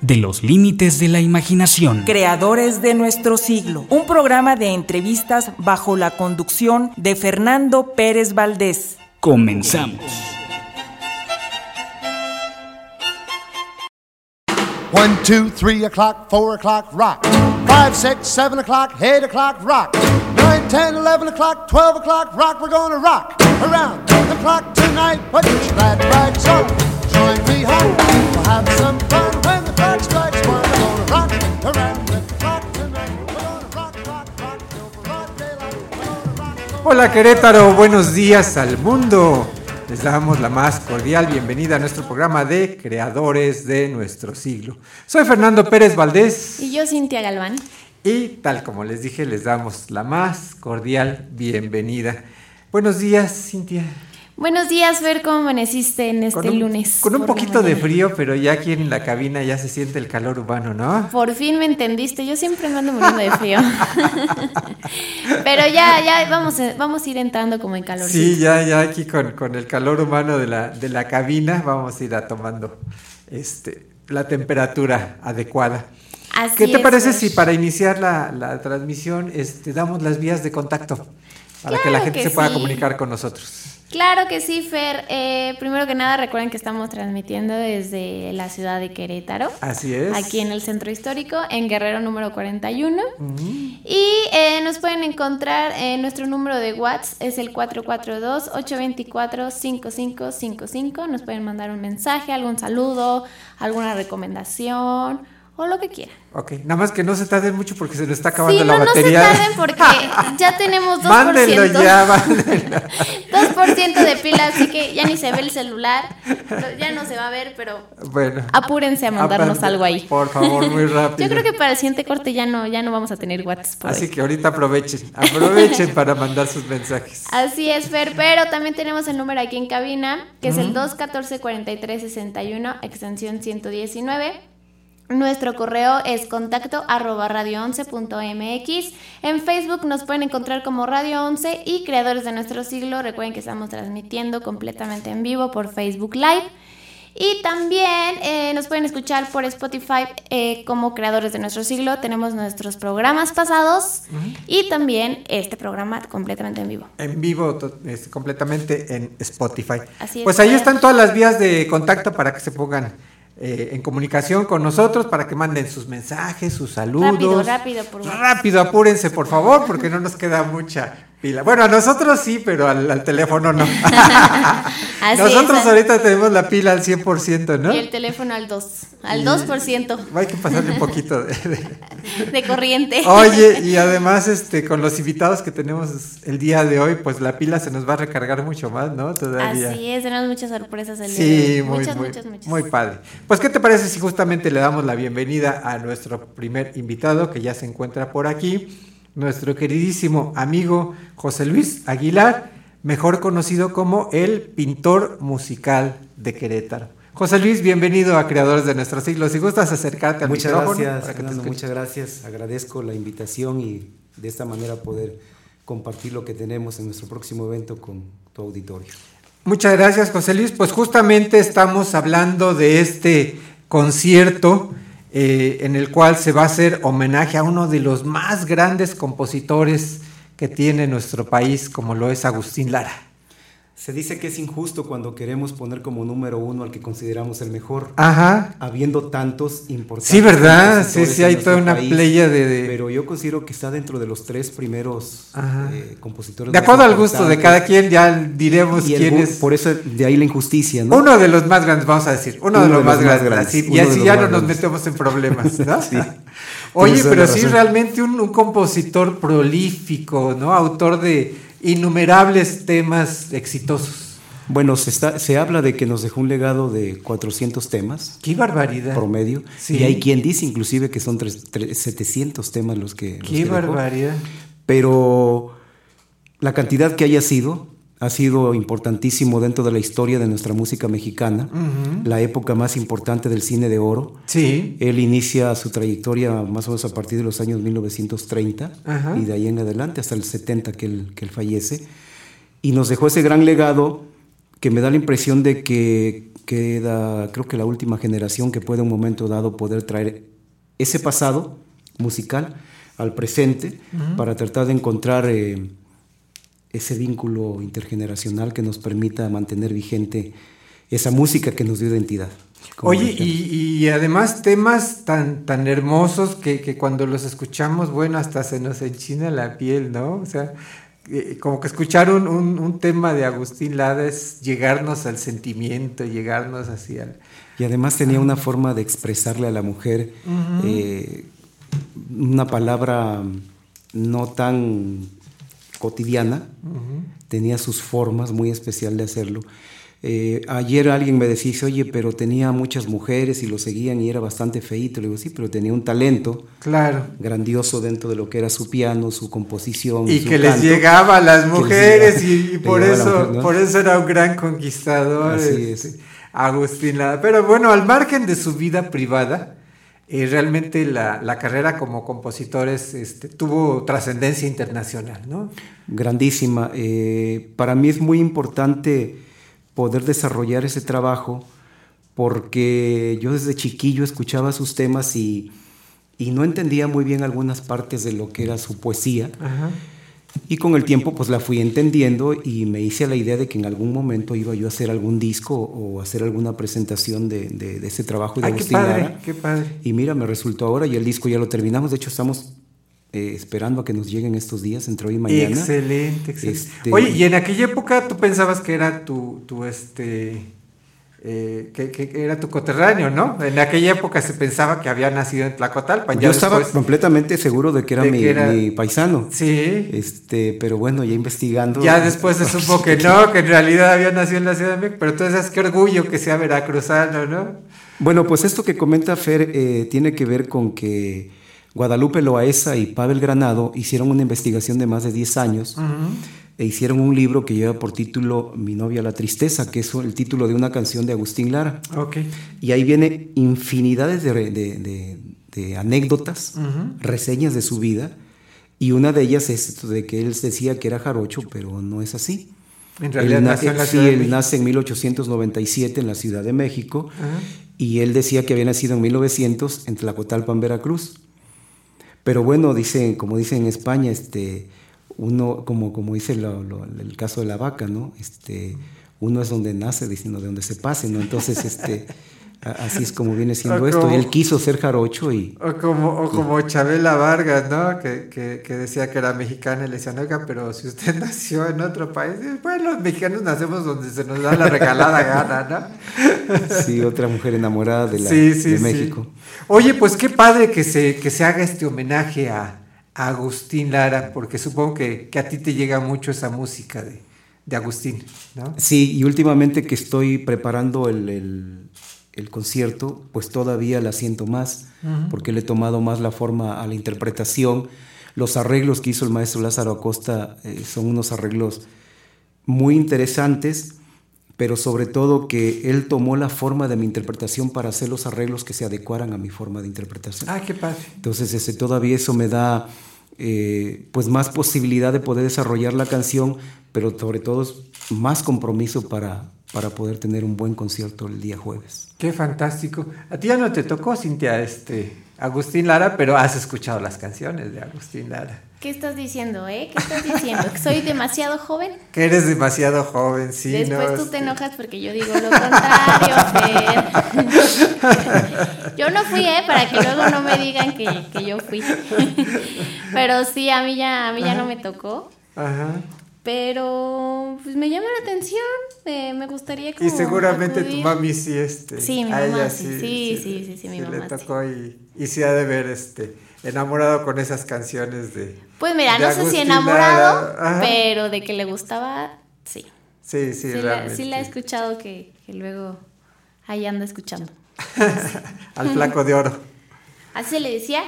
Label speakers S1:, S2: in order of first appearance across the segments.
S1: de los límites de la imaginación.
S2: Creadores de nuestro siglo, un programa de entrevistas bajo la conducción de Fernando Pérez Valdés.
S1: Comenzamos.
S3: One, two, three o'clock, four o'clock, rock. Five, six, seven o'clock, eight o'clock, rock. Nine, ten, eleven o'clock, twelve o'clock, rock. We're gonna rock around the clock tonight. Put your glad rags on. Join me home. We'll have some fun
S4: Hola Querétaro, buenos días al mundo. Les damos la más cordial bienvenida a nuestro programa de Creadores de nuestro siglo. Soy Fernando Pérez Valdés
S5: Y yo, Cintia Galván.
S4: y tal como les dije, les damos la más cordial bienvenida. Buenos días, Cintia.
S5: Buenos días, Fer, ¿cómo amaneciste en este
S4: un,
S5: lunes?
S4: Con un poquito de frío, pero ya aquí en la cabina ya se siente el calor humano, ¿no?
S5: Por fin me entendiste, yo siempre me ando muriendo de frío. Pero ya, ya vamos, a- vamos a ir entrando como en calor.
S4: Sí, ya, ya aquí con, con el calor humano de la, de la cabina vamos a ir a tomando este, la temperatura adecuada.
S5: Así
S4: ¿Qué te
S5: es,
S4: parece
S5: Fer.
S4: si para iniciar la, la transmisión este, damos las vías de contacto para que la gente
S5: que
S4: se pueda
S5: sí.
S4: comunicar con nosotros?
S5: Claro que sí, Fer. Eh, primero que nada, recuerden que estamos transmitiendo desde la ciudad de Querétaro.
S4: Así es.
S5: Aquí en el centro histórico, en Guerrero número 41. Y eh, nos pueden encontrar en nuestro número de WhatsApp, es el 442-824-5555. Nos pueden mandar un mensaje, algún saludo, alguna recomendación o lo que quieran.
S4: Ok, nada más que no se tarden mucho porque se nos está acabando
S5: Sí,
S4: la
S5: no, no se
S4: batería.
S5: tarden porque ya tenemos 2%.
S4: Mándenlo ya, mándenlo.
S5: 2% de pila, así que ya ni se ve el celular. Ya no se va a ver, pero
S4: Bueno.
S5: apúrense a mandarnos
S4: aparte,
S5: algo ahí.
S4: Por favor, muy rápido.
S5: Yo creo que para el siguiente corte ya no, ya no vamos a tener WhatsApp. por
S4: Así que ahorita aprovechen, aprovechen para mandar sus mensajes.
S5: Así es, Fer, pero también tenemos el número aquí en cabina, que es el 214-4361, extensión 119. Nuestro correo es contacto arroba radio11.mx. En Facebook nos pueden encontrar como Radio 11 y Creadores de Nuestro Siglo. Recuerden que estamos transmitiendo completamente en vivo por Facebook Live. Y también eh, nos pueden escuchar por Spotify eh, como Creadores de Nuestro Siglo. Tenemos nuestros programas pasados y también este programa completamente en vivo.
S4: En vivo, es, completamente en Spotify.
S5: Así es,
S4: pues ahí
S5: Fer.
S4: están todas las vías de contacto para que se pongan eh, en comunicación con nosotros, para que manden sus mensajes, sus saludos.
S5: Rápido, rápido, por WhatsApp.
S4: Rápido, apúrense, por favor, porque no nos queda mucha pila. Bueno, a nosotros sí, pero al, al teléfono no. Nosotros
S5: es,
S4: ahorita tenemos la pila al 100%, ¿no?
S5: Y el teléfono al 2, al
S4: Y-
S5: 2%
S4: Hay que pasarle un poquito de- de,
S5: de corriente.
S4: Oye, y además, este, con los invitados que tenemos el día de hoy, pues la pila se nos va a recargar mucho más, ¿no? Todavía.
S5: Así es, tenemos muchas sorpresas el día de hoy.
S4: muy,
S5: muchas,
S4: muy,
S5: muchas, muchas.
S4: muy padre. Pues, ¿qué te parece si justamente le damos la bienvenida a nuestro primer invitado que ya se encuentra por aquí? Nuestro queridísimo amigo José Luis Aguilar, mejor conocido como el pintor musical de Querétaro. José Luis, bienvenido a Creadores de Nuestro Siglo. Si gustas acercarte al
S6: Muchas
S4: micrófono
S6: gracias,
S4: para que te
S6: Fernando,
S4: escuchen.
S6: muchas gracias. Agradezco la invitación y de esta manera poder compartir lo que tenemos en nuestro próximo evento con tu auditorio.
S4: Muchas gracias, José Luis. Pues justamente estamos hablando de este concierto eh, en el cual se va a hacer homenaje a uno de los más grandes compositores que tiene nuestro país, como lo es Agustín Lara.
S6: Se dice que es injusto cuando queremos poner como número uno al que consideramos el mejor.
S4: Ajá.
S6: Habiendo tantos importantes.
S4: Sí, ¿verdad? Sí, sí, hay toda una playa de,
S6: Pero yo considero que está dentro de los tres primeros eh, compositores.
S4: De acuerdo al gusto de cada quien, ya diremos quién es.
S6: Por eso, de ahí la injusticia, ¿no?
S4: Uno de los más grandes, vamos a decir. Uno, de, los, más, grandes. y así ya no nos metemos en problemas, ¿no? sí. Oye, pero sí, realmente un, un compositor prolífico, ¿no? Autor de innumerables temas exitosos.
S6: Bueno, se, está, se habla de que nos dejó un legado de 400 temas.
S4: ¡Qué barbaridad!
S6: Promedio. Y hay quien dice inclusive que son 700 temas los que...
S4: ¡Qué barbaridad!
S6: Pero la cantidad que haya sido, ha sido importantísimo dentro de la historia de nuestra música mexicana, la época más importante del cine de oro.
S4: Sí.
S6: Él inicia su trayectoria más o menos a partir de los años 1930 y de ahí en adelante hasta el 70 que él, que él fallece. Y nos dejó ese gran legado que me da la impresión de que queda, creo que la última generación que puede en un momento dado poder traer ese pasado musical al presente para tratar de encontrar... Eh, ese vínculo intergeneracional que nos permita mantener vigente esa música que nos dio identidad.
S4: Oye, y, además temas tan, tan hermosos que, cuando los escuchamos, bueno, hasta se nos enchina la piel, ¿no? O sea, eh, como que escuchar un, tema de Agustín Lada es llegarnos al sentimiento, llegarnos así al...
S6: Y además tenía una forma de expresarle a la mujer eh, una palabra no tan cotidiana, tenía sus formas muy especial de hacerlo. Eh, ayer alguien me decía, oye, pero tenía muchas mujeres y lo seguían y era bastante feíto. Le digo, sí, pero tenía un talento
S4: claro.
S6: grandioso dentro de lo que era su piano, su composición.
S4: Y que les llegaba a las mujeres y, por, eso, por eso era un gran conquistador. Así este, es. Agustín Pero bueno, al margen de su vida privada, eh, realmente la, carrera como compositor este, tuvo trascendencia internacional, ¿no?
S6: Grandísima. Eh, para mí es muy importante poder desarrollar ese trabajo porque yo desde chiquillo escuchaba sus temas y, y no entendía muy bien algunas partes de lo que era su poesía. Ajá. Y con el tiempo pues la fui entendiendo y me hice la idea de que en algún momento iba yo a hacer algún disco o hacer alguna presentación de, de, ese trabajo de
S4: Ay,
S6: Agustín
S4: qué padre, qué padre.
S6: Y mira, me resultó ahora y el disco ya lo terminamos. De hecho, estamos eh, esperando a que nos lleguen estos días, entre hoy y mañana.
S4: Excelente, excelente. Este, Oye, y en aquella época tú pensabas que era tu, tu este eh, que, era tu coterráneo, ¿no? En aquella época se pensaba que había nacido en Tlacotalpan.
S6: Yo estaba completamente seguro de que era, mi, paisano.
S4: Sí.
S6: Este, pero bueno, ya investigando.
S4: Ya después se supo que no, que en realidad había nacido en la Ciudad de México, pero entonces qué orgullo que sea veracruzano, ¿no?
S6: Bueno, pues esto que comenta Fer eh, tiene que ver con que Guadalupe Loaesa y Pavel Granado hicieron una investigación de más de 10 años e hicieron un libro que lleva por título Mi novia la tristeza, que es el título de una canción de Agustín Lara.
S4: Okay.
S6: Y ahí viene infinidades de, anécdotas, reseñas de su vida, y una de ellas es de que él decía que era jarocho, pero no es así.
S4: En realidad nació en la
S6: sí, él nace en 1897 en la Ciudad de México, y él decía que había nacido en 1900 en Tlacotalpan, Veracruz. Pero bueno, dice, como dicen en España, este uno, como, como dice el caso de la vaca, ¿no? Este, uno es donde nace, diciendo de donde se pase, ¿no? Entonces, este, así es como viene siendo esto. Él quiso ser jarocho y...
S4: O como, o como Chabela Vargas, ¿no? Que, que, decía que era mexicana y le decían, oiga, pero si usted nació en otro país, bueno, los mexicanos nacemos donde se nos da la regalada gana, ¿no?
S6: Sí, otra mujer enamorada de, la, de México.
S4: Oye, pues qué padre que se, que se haga este homenaje a Agustín Lara, porque supongo que, a ti te llega mucho esa música de, Agustín, ¿no?
S6: Sí, y últimamente que estoy preparando el, concierto, pues todavía la siento más, porque le he tomado más la forma a la interpretación. Los arreglos que hizo el maestro Lázaro Acosta eh, son unos arreglos muy interesantes, pero sobre todo que él tomó la forma de mi interpretación para hacer los arreglos que se adecuaran a mi forma de interpretación.
S4: Ah, qué padre.
S6: Entonces, ese, todavía eso me da eh, pues más posibilidad de poder desarrollar la canción, pero sobre todo más compromiso para, para poder tener un buen concierto el día jueves.
S4: Qué fantástico. A ti ya no te tocó, Cintia, este, Agustín Lara, pero has escuchado las canciones de Agustín Lara.
S5: ¿Qué estás diciendo, eh? ¿Qué estás diciendo? ¿Que soy demasiado joven?
S4: Que eres demasiado joven, sí.
S5: Después tú te este. enojas porque yo digo lo contrario, Fer. yo no fui, ¿eh? Para que luego no me digan que, que yo fui. Pero sí, a mí ya, a mí ya no me tocó. Ajá. Pero pues me llama la atención, me gustaría como
S4: Y seguramente tu mami sí, este.
S5: Sí, mi mamá sí, sí, sí, sí, sí, mi mamá.
S4: le tocó y, y sí ha de ver, este, enamorado con esas canciones de.
S5: Pues mira, no sé si enamorado, pero de que le gustaba, sí.
S4: Sí, sí, sí realmente.
S5: La, sí la he escuchado que, que luego ahí anda escuchando.
S4: Al flaco de oro.
S5: ¿Así se le decía?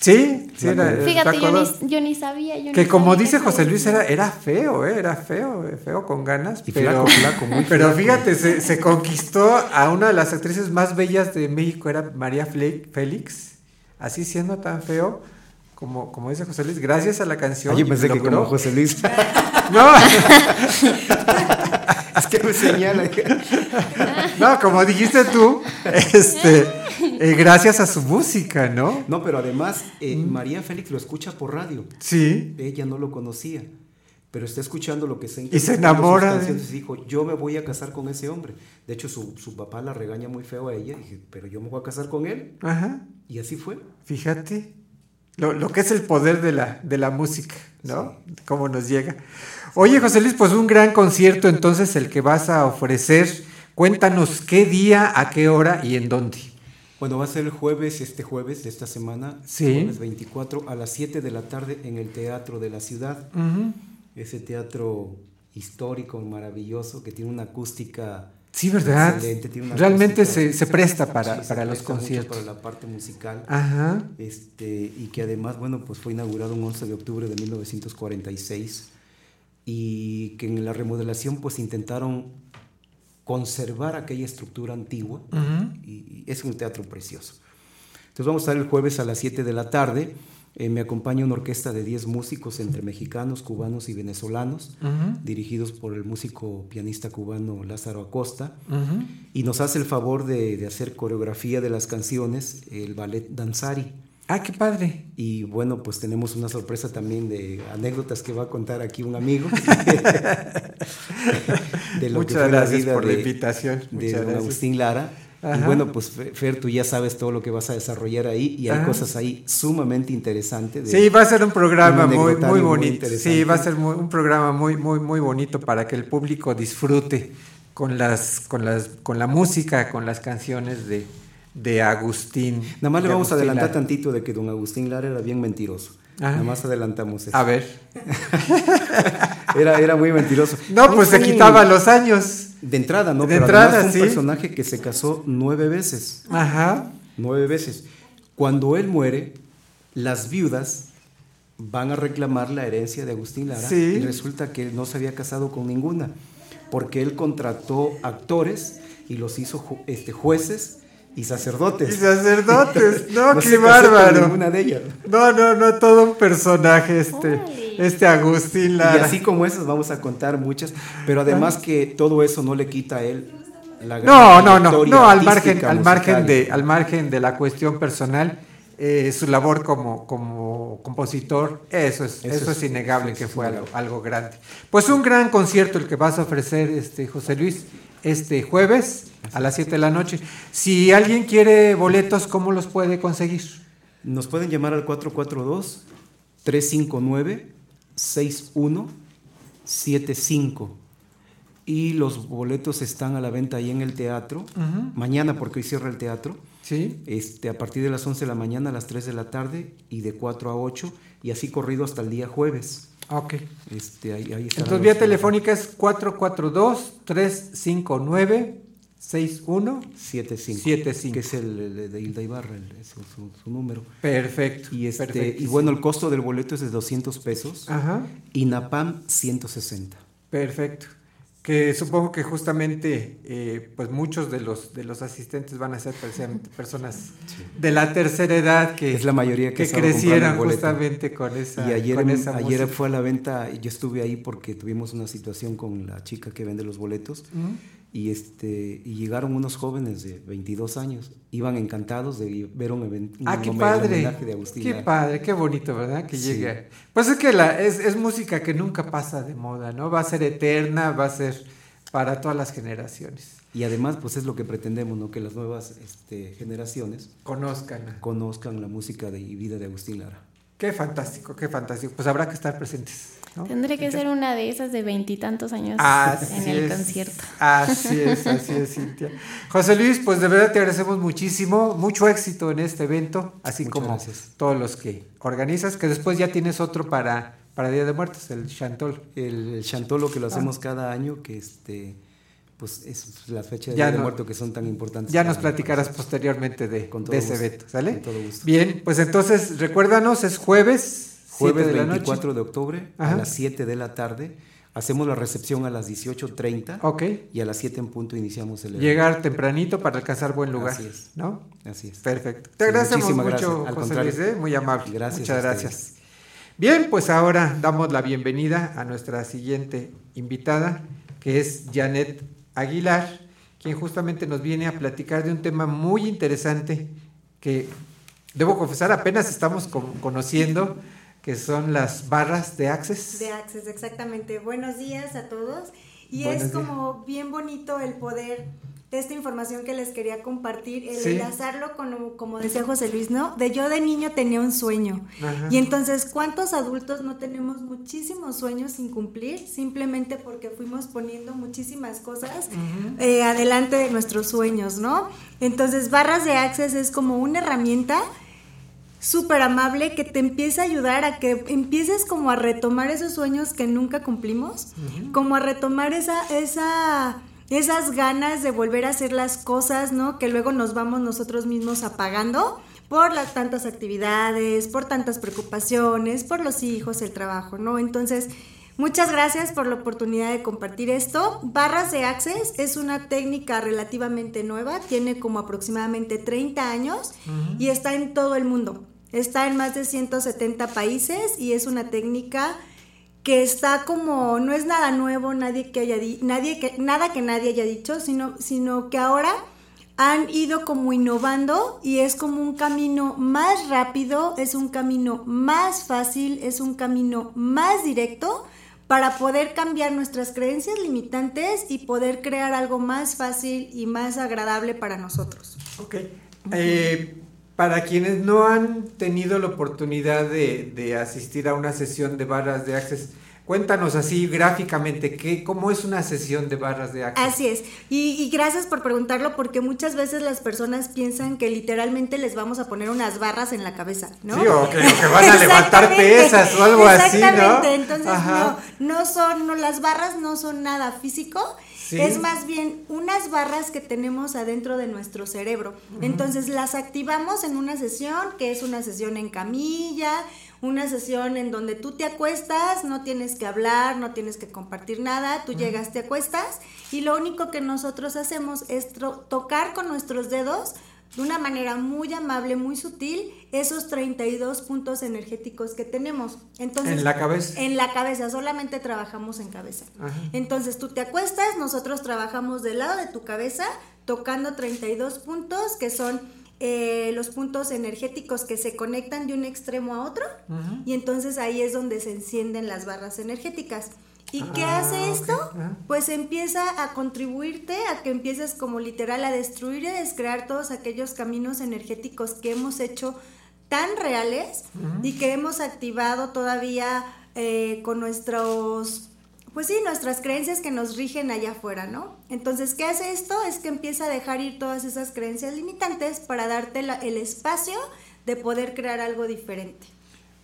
S4: Sí, sí
S5: Fíjate, yo ni, yo ni, sabía.
S4: que como dice José Luis, era, era feo, ¿eh? era feo, eh, feo con ganas. pero, flaco, muy Pero fíjate, se, se, conquistó a una de las actrices más bellas de México, era María Félix. Así siendo tan feo, como, como dice José Luis, gracias a la canción.
S6: yo pensé que como José Luis.
S4: no.
S6: es que me señala.
S4: no, como dijiste tú, este, eh, gracias a su música, ¿no?
S6: No, pero además eh, mm. María Félix lo escucha por radio.
S4: Sí.
S6: Ella no lo conocía, pero está escuchando lo que se
S4: Y se enamora.
S6: Y dijo, yo me voy a casar con ese hombre. De hecho, su, su papá la regaña muy feo a ella. Y dije, pero yo me voy a casar con él.
S4: Ajá.
S6: Y así fue.
S4: Fíjate. Lo, lo, que es el poder de la, de la música, ¿no? Cómo nos llega. Oye, José Luis, pues un gran concierto entonces el que vas a ofrecer. Cuéntanos qué día, a qué hora y en dónde.
S6: Bueno, va a ser el jueves, este jueves de esta semana,
S4: sí.
S6: jueves 24, a las 7 de la tarde en el Teatro de la Ciudad. Ese teatro histórico, maravilloso, que tiene una acústica
S4: Sí, ¿verdad? Realmente se, se, presta para, para los conciertos.
S6: Para la parte musical.
S4: Ajá.
S6: Este, y que además, bueno, pues fue inaugurado un 11 de octubre de 1946 y que en la remodelación pues intentaron conservar aquella estructura antigua y, es un teatro precioso. Entonces vamos a estar el jueves a las 7 de la tarde eh, me acompaña una orquesta de 10 músicos entre mexicanos, cubanos y venezolanos, dirigidos por el músico pianista cubano Lázaro Acosta, y nos hace el favor de, hacer coreografía de las canciones el ballet Danzari.
S4: Ah, qué padre.
S6: Y bueno, pues tenemos una sorpresa también de anécdotas que va a contar aquí un amigo.
S4: de lo Muchas gracias por la invitación.
S6: de Agustín Lara. Y bueno, pues Fer, tú ya sabes todo lo que vas a desarrollar ahí y hay cosas ahí sumamente interesantes.
S4: sí, va a ser un programa muy, muy bonito. sí, va a ser un programa muy, muy, muy bonito para que el público disfrute con las, con las, con la música, con las canciones de, de Agustín.
S6: Nada más le vamos a adelantar tantito de que don Agustín Lara era bien mentiroso. Nada más adelantamos eso.
S4: A ver.
S6: era, era muy mentiroso.
S4: No, pues se quitaba los años.
S6: De entrada, ¿no? De entrada, fue un personaje que se casó nueve veces.
S4: Ajá.
S6: Nueve veces. Cuando él muere, las viudas van a reclamar la herencia de Agustín Lara y resulta que no se había casado con ninguna, porque él contrató actores y los hizo este, jueces y sacerdotes.
S4: Y sacerdotes, no, qué bárbaro.
S6: ninguna de ellas.
S4: No, no, no, todo un personaje este, este Agustín Lara.
S6: Y así como esas vamos a contar muchas, pero además que todo eso no le quita a él la gran
S4: No, no, no, no, al margen, al margen de, al margen de la cuestión personal. Eh, su labor como, como compositor, eso es, eso, es, innegable que fue algo, algo, grande. Pues un gran concierto el que vas a ofrecer, este, José Luis, este jueves a las 7 de la noche. Si alguien quiere boletos, ¿cómo los puede conseguir?
S6: Nos pueden llamar al 442-359-6175. Y los boletos están a la venta ahí en el teatro. Mañana, porque hoy cierra el teatro.
S4: Sí.
S6: Este, a partir de las 11 de la mañana a las 3 de la tarde y de 4 a 8 y así corrido hasta el día jueves.
S4: Ok.
S6: Este, ahí,
S4: Entonces, vía telefónica es 442-359. 6175.
S6: Que es el, de Hilda Ibarra, su, número.
S4: Perfecto.
S6: Y, este, y bueno, el costo del boleto es de 200 pesos.
S4: Ajá.
S6: Y NAPAM 160.
S4: Perfecto. que supongo que justamente eh, pues muchos de los de los asistentes van a ser personas de la tercera edad que
S6: es la mayoría que,
S4: crecieron justamente con esa
S6: y ayer,
S4: con
S6: ayer fue a la venta yo estuve ahí porque tuvimos una situación con la chica que vende los boletos y este y llegaron unos jóvenes de 22 años. Iban encantados de ver un evento
S4: ah qué padre. qué padre qué bonito verdad que llegue. Pues es que la es, es música que nunca pasa de moda no va a ser eterna va a ser para todas las generaciones.
S6: Y además pues es lo que pretendemos no que las nuevas este, generaciones
S4: conozcan
S6: conozcan la música de y vida de Agustín Lara.
S4: Qué fantástico qué fantástico. Pues habrá que estar presentes
S5: Tendré que ser una de esas de veintitantos años en el concierto.
S4: Así es, así es, Cintia. José Luis, pues de verdad te agradecemos muchísimo, mucho éxito en este evento, así como todos los que organizas, que después ya tienes otro para, para Día de Muertos, el Chantol.
S6: El, Chantolo que lo hacemos ah. cada año, que este pues es la fecha de Día de Muertos que son tan importantes.
S4: Ya nos platicarás posteriormente de, ese evento, ¿sale? Bien, pues entonces recuérdanos, es jueves
S6: Jueves 24 de octubre a las 7 de la tarde. Hacemos la recepción a las 18.30
S4: Ok.
S6: y a las 7 en punto iniciamos el evento.
S4: Llegar tempranito para alcanzar buen lugar.
S6: Así es.
S4: ¿No?
S6: Así es.
S4: Perfecto. Te agradecemos mucho, José Luis, ¿eh? muy amable. Gracias. Muchas gracias. Bien, pues ahora damos la bienvenida a nuestra siguiente invitada, que es Janet Aguilar, quien justamente nos viene a platicar de un tema muy interesante que, debo confesar, apenas estamos conociendo que son las barras de Access.
S7: De Access, exactamente. Buenos días a todos. Y es como bien bonito el poder esta información que les quería compartir, el enlazarlo con, como decía José Luis, ¿no? De yo de niño tenía un sueño. Y entonces, ¿cuántos adultos no tenemos muchísimos sueños sin cumplir? Simplemente porque fuimos poniendo muchísimas cosas eh, adelante de nuestros sueños, ¿no? Entonces, Barras de Access es como una herramienta súper amable que te empieza a ayudar a que empieces como a retomar esos sueños que nunca cumplimos, como a retomar esa, esa, esas ganas de volver a hacer las cosas, ¿no? Que luego nos vamos nosotros mismos apagando por las tantas actividades, por tantas preocupaciones, por los hijos, el trabajo, ¿no? Entonces, Muchas gracias por la oportunidad de compartir esto. Barras de Access es una técnica relativamente nueva, tiene como aproximadamente 30 años y está en todo el mundo. Está en más de 170 países y es una técnica que está como, no es nada nuevo, nadie que haya nadie que, nada que nadie haya dicho, sino, sino que ahora han ido como innovando y es como un camino más rápido, es un camino más fácil, es un camino más directo para poder cambiar nuestras creencias limitantes y poder crear algo más fácil y más agradable para nosotros.
S4: Ok. Eh, para quienes no han tenido la oportunidad de, asistir a una sesión de barras de Access, Cuéntanos así gráficamente, ¿qué, ¿cómo es una sesión de barras de Access?
S7: Así es, y, gracias por preguntarlo porque muchas veces las personas piensan que literalmente les vamos a poner unas barras en la cabeza, ¿no?
S4: Sí, o que, van a levantar pesas o algo así, ¿no?
S7: Exactamente, entonces no, no son, no, las barras no son nada físico, es más bien unas barras que tenemos adentro de nuestro cerebro. Entonces las activamos en una sesión, que es una sesión en camilla, una sesión en donde tú te acuestas, no tienes que hablar, no tienes que compartir nada, tú llegas, te acuestas y lo único que nosotros hacemos es tocar con nuestros dedos de una manera muy amable, muy sutil, esos 32 puntos energéticos que tenemos. Entonces,
S4: en la cabeza.
S7: En la cabeza, solamente trabajamos en cabeza. Entonces tú te acuestas, nosotros trabajamos del lado de tu cabeza, tocando 32 puntos que son eh, los puntos energéticos que se conectan de un extremo a otro. Y entonces ahí es donde se encienden las barras energéticas. ¿Y qué ah, hace esto? Ah. Pues empieza a contribuirte a que empieces como literal a destruir y descrear todos aquellos caminos energéticos que hemos hecho tan reales y que hemos activado todavía eh, con nuestros, pues sí, nuestras creencias que nos rigen allá afuera, ¿no? Entonces, ¿qué hace esto? Es que empieza a dejar ir todas esas creencias limitantes para darte el espacio de poder crear algo diferente.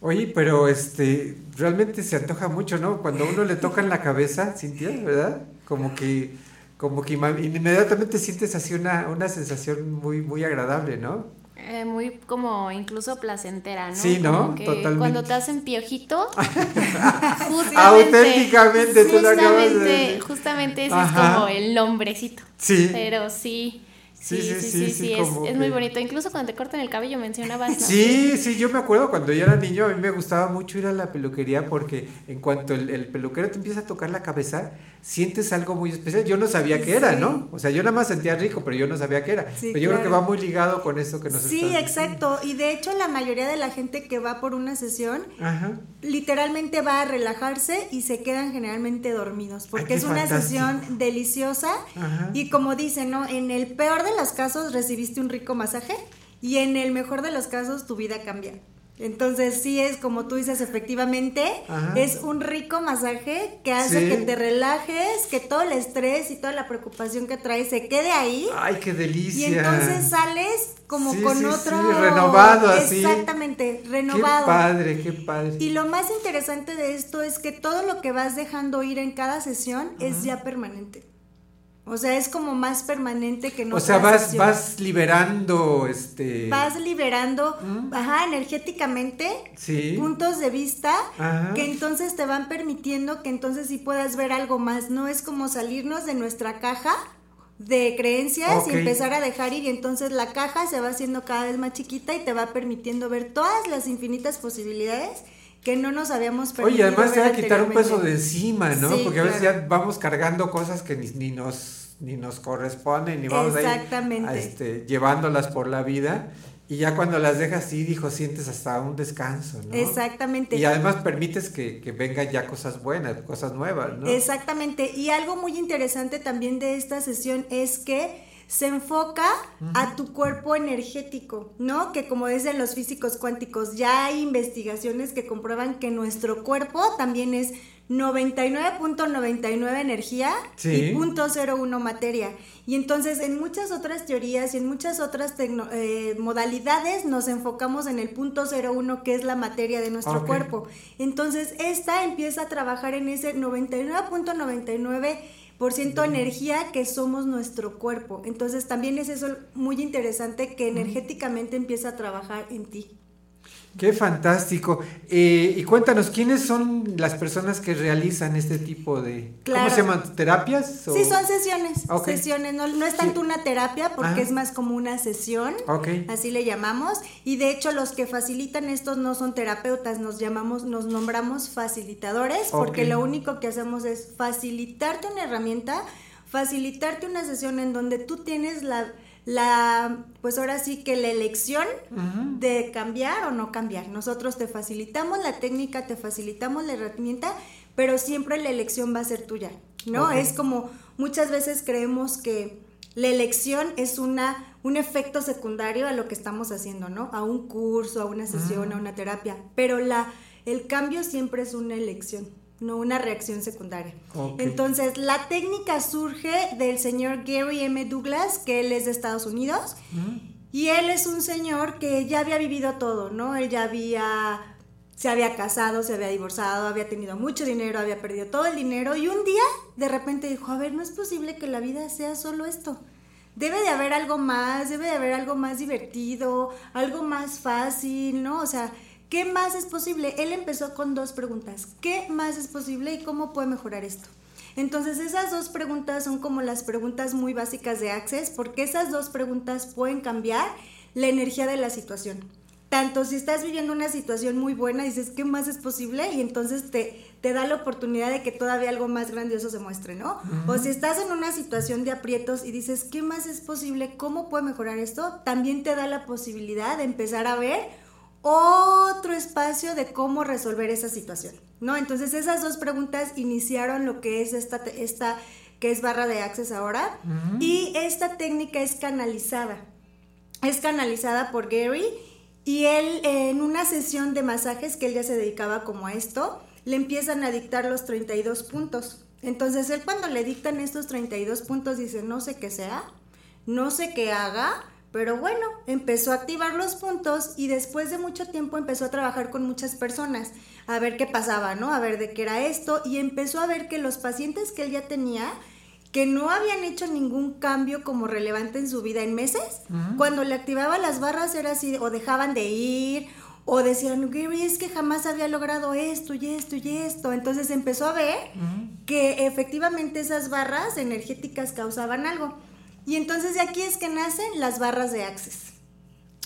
S4: Oye, pero este, realmente se antoja mucho, ¿no? Cuando uno le toca en la cabeza, Cintia, ¿verdad? Como que, como que inmediatamente sientes así una, una sensación muy, muy agradable, ¿no?
S5: Eh, muy como incluso placentera, ¿no?
S4: Sí, ¿no? Totalmente.
S5: Cuando te hacen piojito,
S4: justamente, auténticamente tú lo acabas
S5: de Justamente ese es como el nombrecito.
S4: Sí.
S5: Pero sí. Sí, sí, sí, sí, es, muy bonito. Incluso cuando te cortan el cabello mencionabas.
S4: Sí, sí, yo me acuerdo cuando yo era niño, a mí me gustaba mucho ir a la peluquería porque en cuanto el, peluquero te empieza a tocar la cabeza, sientes algo muy especial. Yo no sabía qué era, ¿no? O sea, yo nada más sentía rico, pero yo no sabía qué era. pero yo creo que va muy ligado con eso que nos
S7: Sí, exacto. Y de hecho, la mayoría de la gente que va por una sesión, literalmente va a relajarse y se quedan generalmente dormidos, porque es una sesión deliciosa. Y como dicen, ¿no? En el peor de los casos recibiste un rico masaje y en el mejor de los casos tu vida cambia. Entonces sí es como tú dices, efectivamente, es un rico masaje que hace que te relajes, que todo el estrés y toda la preocupación que traes se quede ahí.
S4: Ay, qué delicia.
S7: Y entonces sales como con otro
S4: renovado así.
S7: Exactamente, renovado.
S4: Qué padre, qué padre.
S7: Y lo más interesante de esto es que todo lo que vas dejando ir en cada sesión es ya permanente. O sea, es como más permanente que no.
S4: O sea, vas, vas liberando este.
S7: Vas liberando, ¿Mm? ajá, energéticamente
S4: sí.
S7: puntos de vista que entonces te van permitiendo que entonces sí puedas ver algo más. No es como salirnos de nuestra caja de creencias y empezar a dejar ir y entonces la caja se va haciendo cada vez más chiquita y te va permitiendo ver todas las infinitas posibilidades que no nos habíamos
S4: permitido. Oye, además te va a quitar un peso de encima, ¿no? Porque a veces ya vamos cargando cosas que ni, ni nos ni nos corresponden, ni vamos a ir este, llevándolas por la vida. Y ya cuando las dejas así, dijo, sientes hasta un descanso, ¿no?
S7: Exactamente.
S4: Y además permites que, que vengan ya cosas buenas, cosas nuevas, ¿no?
S7: Exactamente. Y algo muy interesante también de esta sesión es que se enfoca a tu cuerpo energético, ¿no? Que como dicen los físicos cuánticos, ya hay investigaciones que comprueban que nuestro cuerpo también es 99.99 energía y .01 materia. Y entonces en muchas otras teorías y en muchas otras eh, modalidades nos enfocamos en el .01 que es la materia de nuestro cuerpo. Entonces esta empieza a trabajar en ese 99.99% energía que somos nuestro cuerpo. Entonces también es eso muy interesante que energéticamente empieza a trabajar en ti.
S4: Qué fantástico. Eh, y cuéntanos, ¿quiénes son las personas que realizan este tipo de... ¿Cómo se llaman? ¿Terapias?
S7: Sí, son sesiones. Sesiones, no, es tanto una terapia porque es más como una sesión. Así le llamamos. Y de hecho los que facilitan estos no son terapeutas, nos llamamos, nos nombramos facilitadores porque lo único que hacemos es facilitarte una herramienta, facilitarte una sesión en donde tú tienes la la, pues ahora sí que la elección de cambiar o no cambiar. Nosotros te facilitamos la técnica, te facilitamos la herramienta, pero siempre la elección va a ser tuya, ¿no? Es como muchas veces creemos que la elección es una un efecto secundario a lo que estamos haciendo, ¿no? A un curso, a una sesión, a una terapia, pero la el cambio siempre es una elección no una reacción secundaria. Entonces, la técnica surge del señor Gary M. Douglas, que él es de Estados Unidos, y él es un señor que ya había vivido todo, ¿no? Él ya había, se había casado, se había divorciado, había tenido mucho dinero, había perdido todo el dinero, y un día de repente dijo, a ver, no es posible que la vida sea solo esto. Debe de haber algo más, debe de haber algo más divertido, algo más fácil, ¿no? O sea, ¿Qué más es posible? Él empezó con dos preguntas. ¿Qué más es posible y cómo puede mejorar esto? Entonces esas dos preguntas son como las preguntas muy básicas de Access porque esas dos preguntas pueden cambiar la energía de la situación. Tanto si estás viviendo una situación muy buena, dices, ¿qué más es posible? Y entonces te, te da la oportunidad de que todavía algo más grandioso se muestre, ¿no? O si estás en una situación de aprietos y dices, ¿qué más es posible? ¿Cómo puede mejorar esto? También te da la posibilidad de empezar a ver otro espacio de cómo resolver esa situación, ¿no? Entonces esas dos preguntas iniciaron lo que es esta, esta que es barra de access ahora, y esta técnica es canalizada, es canalizada por Gary, y él en una sesión de masajes que él ya se dedicaba como a esto, le empiezan a dictar los 32 puntos. Entonces él cuando le dictan estos 32 puntos dice, no sé qué sea, no sé qué haga, pero bueno, empezó a activar los puntos y después de mucho tiempo empezó a trabajar con muchas personas, a ver qué pasaba, ¿no? A ver de qué era esto y empezó a ver que los pacientes que él ya tenía, que no habían hecho ningún cambio como relevante en su vida en meses. Cuando le activaba las barras era así, o dejaban de ir, o decían, Gary, es que jamás había logrado esto y esto y esto. Entonces empezó a ver que efectivamente esas barras energéticas causaban algo. Y entonces de aquí es que nacen las barras de Access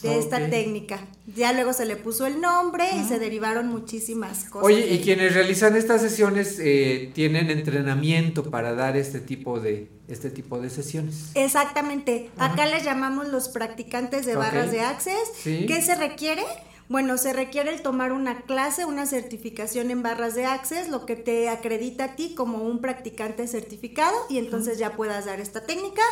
S7: de esta técnica. Ya luego se le puso el nombre y se derivaron muchísimas cosas.
S4: Oye, y quienes realizan estas sesiones eh, tienen entrenamiento para dar este tipo de este tipo de sesiones.
S7: Exactamente. Acá les llamamos los practicantes de barras de Access. ¿Qué se requiere? Bueno, se requiere el tomar una clase, una certificación en barras de Access, lo que te acredita a ti como un practicante certificado y entonces ya puedas dar esta técnica.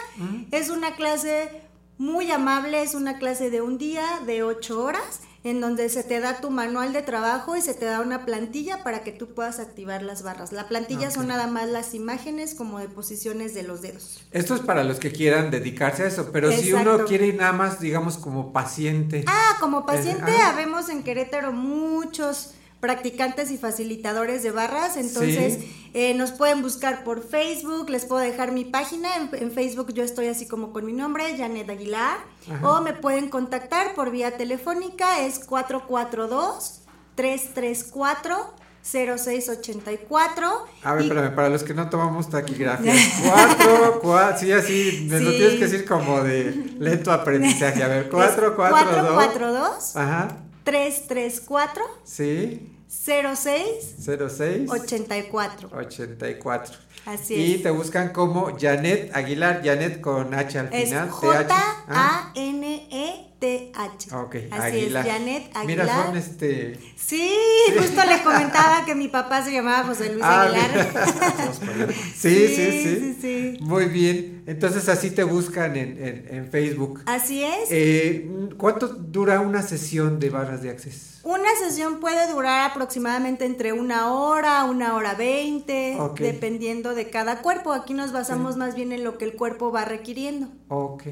S7: Es una clase muy amable, es una clase de un día, de ocho horas, en donde se te da tu manual de trabajo y se te da una plantilla para que tú puedas activar las barras. La plantilla son nada más las imágenes como de posiciones de los dedos.
S4: Esto es para los que quieran dedicarse a eso, pero si uno quiere ir nada más, digamos, como paciente.
S7: Ah, como paciente, habemos en Querétaro muchos practicantes y facilitadores de barras, entonces eh, nos pueden buscar por Facebook, les puedo dejar mi página, en, Facebook yo estoy así como con mi nombre, Janet Aguilar, o me pueden contactar por vía telefónica, es 442 334 0684.
S4: A ver, espérame, para los que no tomamos taquigrafía. 4, 4, sí, así, me lo tienes que decir como de lento aprendizaje. A ver, 4, 4, 2.
S7: 442. Ajá. 334.
S4: Sí.
S7: 06
S4: 06
S7: 84
S4: 84
S7: Así
S4: y te buscan como Janet Aguilar, Janet con H al final.
S7: J A N E T H.
S4: Ok,
S7: Así es, Janet Aguilar.
S4: Mira, son este.
S7: Sí, justo le comentaba que mi papá se llamaba José Luis ah,
S4: Aguilar. sí, sí, sí, sí, Muy bien. Entonces así te buscan en, en, en Facebook.
S7: Así es.
S4: Eh, ¿Cuánto dura una sesión de barras de acceso?
S7: Una sesión puede durar aproximadamente entre una hora, una hora veinte, dependiendo de cada cuerpo. Aquí nos basamos más bien en lo que el cuerpo va requiriendo.
S4: Ok,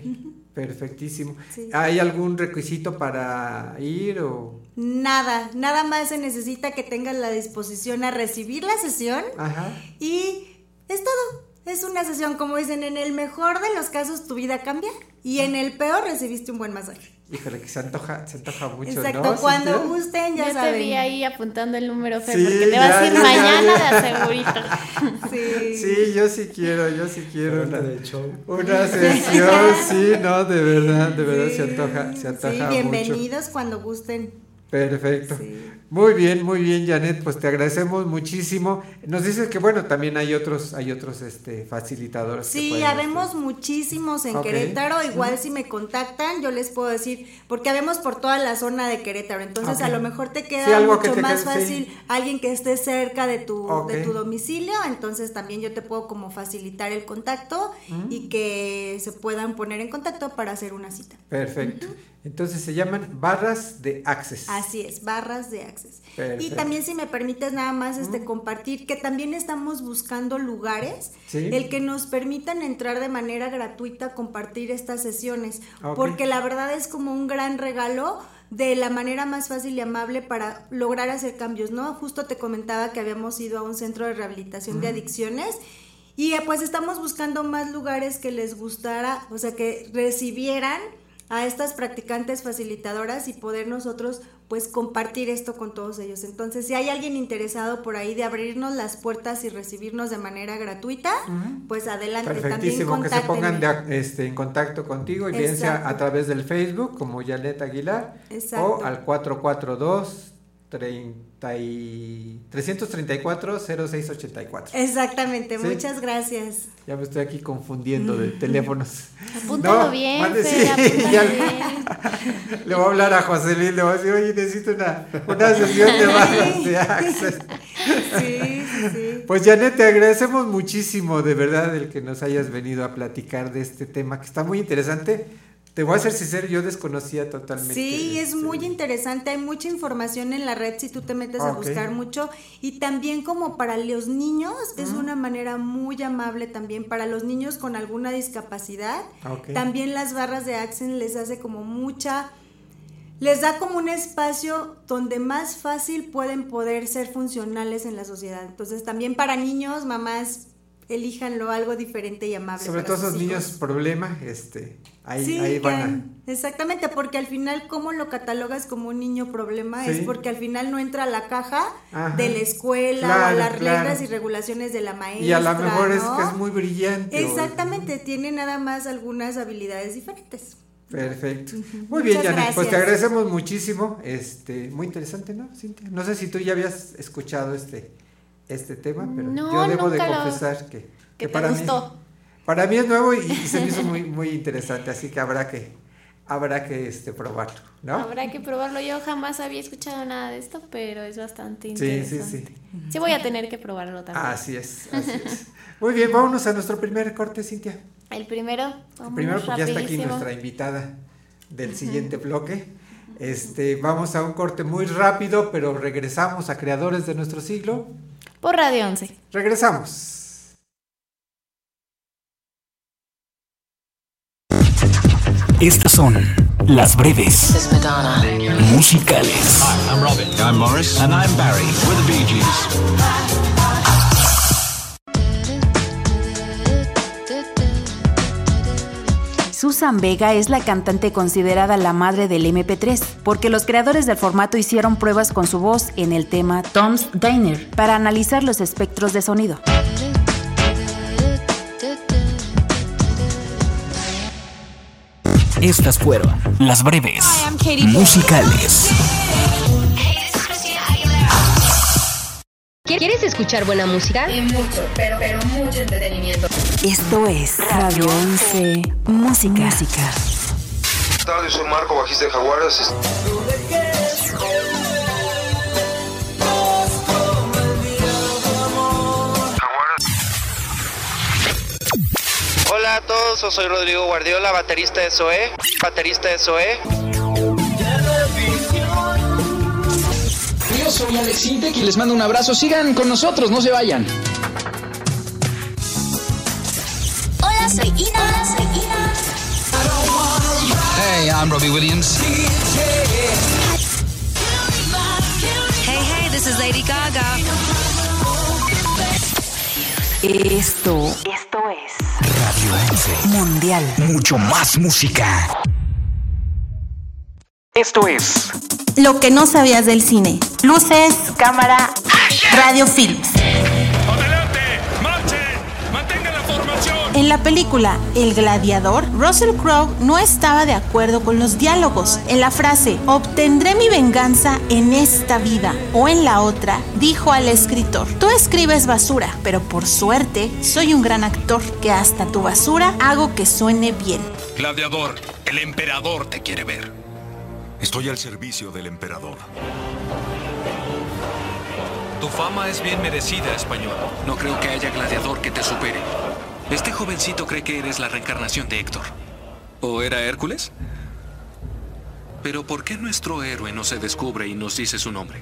S4: perfectísimo. ¿Hay algún requisito para ir o...?
S7: Nada, nada más se necesita que tengas la disposición a recibir la sesión Ajá. y es todo. Es una sesión, como dicen, en el mejor de los casos tu vida cambia y en el peor recibiste un buen masaje.
S4: Híjole, que se antoja, se antoja mucho,
S7: Exacto, cuando gusten, ya
S5: Yo
S7: saben.
S5: te vi ahí apuntando el número, Fer, porque te vas a ir mañana de asegurito.
S4: Sí. sí, yo sí quiero, yo sí quiero una, una sesión, sí, no, de verdad, de verdad se antoja, se antoja Sí,
S7: bienvenidos cuando gusten.
S4: Perfecto. Muy bien, muy bien, Janet, pues te agradecemos muchísimo. Nos dices que bueno, también hay otros, hay otros este facilitadores.
S7: Sí, habemos muchísimos en Querétaro, igual si me contactan, yo les puedo decir, porque habemos por toda la zona de Querétaro, entonces a lo mejor te queda mucho más fácil alguien que esté cerca de tu, de tu domicilio, entonces también yo te puedo como facilitar el contacto y que se puedan poner en contacto para hacer una cita.
S4: Perfecto. Entonces se llaman barras de access.
S7: Así es, barras de access. Y también si me permites nada más este compartir que también estamos buscando lugares el que nos permitan entrar de manera gratuita a compartir estas sesiones, porque la verdad es como un gran regalo de la manera más fácil y amable para lograr hacer cambios, ¿no? Justo te comentaba que habíamos ido a un centro de rehabilitación de adicciones y eh, pues estamos buscando más lugares que les gustara, o sea, que recibieran a estas practicantes facilitadoras y poder nosotros pues compartir esto con todos ellos. Entonces, si hay alguien interesado por ahí de abrirnos las puertas y recibirnos de manera gratuita, pues adelante.
S4: Perfectísimo, que se pongan este, en contacto contigo, y bien sea a través del Facebook como Yalet Aguilar o al 442 30 y 334 0684.
S7: Exactamente, muchas gracias.
S4: Ya me estoy aquí confundiendo de teléfonos.
S5: Apúntalo bien,
S4: Le voy a hablar a José Luis, le voy a decir, oye, necesito una, una sesión de barras de access. Sí, sí. Pues Janet, te agradecemos muchísimo, de verdad, el que nos hayas venido a platicar de este tema que está muy interesante te voy a ser sincero, yo desconocía totalmente.
S7: Sí, es muy este interesante, hay mucha información en la red si tú te metes a buscar mucho y también como para los niños es una manera muy amable también para los niños con alguna discapacidad. También las barras de Accent les hace como mucha les da como un espacio donde más fácil pueden poder ser funcionales en la sociedad. Entonces, también para niños, mamás elíjanlo algo diferente y amable.
S4: Sobre todo esos niños problema, este, ahí, ahí van
S7: a... Exactamente, porque al final, ¿cómo lo catalogas como un niño problema? Es porque al final no entra a la caja de la escuela o a las reglas y regulaciones de la maestra.
S4: Y a lo mejor es que es muy brillante.
S7: Exactamente, tiene nada más algunas habilidades diferentes.
S4: Perfecto. Muy bien, Janet. Pues te agradecemos muchísimo. Este, muy interesante, ¿no, Cintia? No sé si tú ya habías escuchado este, este tema, pero yo debo de confesar que, para mí para mí es nuevo y, se me hizo muy muy interesante, así que habrá que habrá que este probarlo, ¿no?
S5: Habrá que probarlo. Yo jamás había escuchado nada de esto, pero es bastante interesante. Sí, sí, sí. Sí voy a tener que probarlo también.
S4: Así es, así es. Muy bien, vámonos a nuestro primer corte, Cintia.
S5: El primero.
S4: El primero, porque ya está aquí nuestra invitada del siguiente bloque. Este, vamos a un corte muy rápido, pero regresamos a Creadores de nuestro siglo.
S5: Por Radio 11.
S4: Regresamos.
S1: Estas son las breves musicales. Hi, I'm Robin. I'm Morris. And I'm Barry. We're the Bee Gees.
S8: Susan Vega es la cantante considerada la madre del MP3, porque los creadores del formato hicieron pruebas con su voz en el tema Tom's Diner para analizar los espectros de sonido.
S1: Estas fueron las breves musicales.
S9: ¿Quieres escuchar buena música?
S10: Y mucho, pero, pero mucho entretenimiento.
S8: Esto es Radio 11 Música. Música.
S11: Tarde, soy Marco, bajista de Jaguares.
S12: Hola a todos, soy Rodrigo Guardiola, baterista de SOE, baterista de SOE.
S13: Soy Alex Intec y les mando un abrazo. Sigan con nosotros, no se vayan.
S14: Hola, soy Ina. Hola, soy Ina.
S15: Hey, I'm Robbie Williams.
S16: Hey, hey, this is Lady Gaga.
S8: Esto, esto es
S1: Radio 11
S8: Mundial.
S1: Mucho más música. Esto es
S8: Lo que no sabías del cine. Luces, cámara, radio films.
S17: ¡Adelante! ¡Marchen! ¡Mantengan la formación!
S8: En la película El Gladiador, Russell Crowe no estaba de acuerdo con los diálogos. En la frase Obtendré mi venganza en esta vida o en la otra, dijo al escritor: Tú escribes basura, pero por suerte soy un gran actor que hasta tu basura hago que suene bien.
S17: Gladiador, el emperador te quiere ver.
S18: Estoy al servicio del emperador.
S19: Tu fama es bien merecida, español. No creo que haya gladiador que te supere. Este jovencito cree que eres la reencarnación de Héctor. ¿O era Hércules? Pero ¿por qué nuestro héroe no se descubre y nos dice su nombre?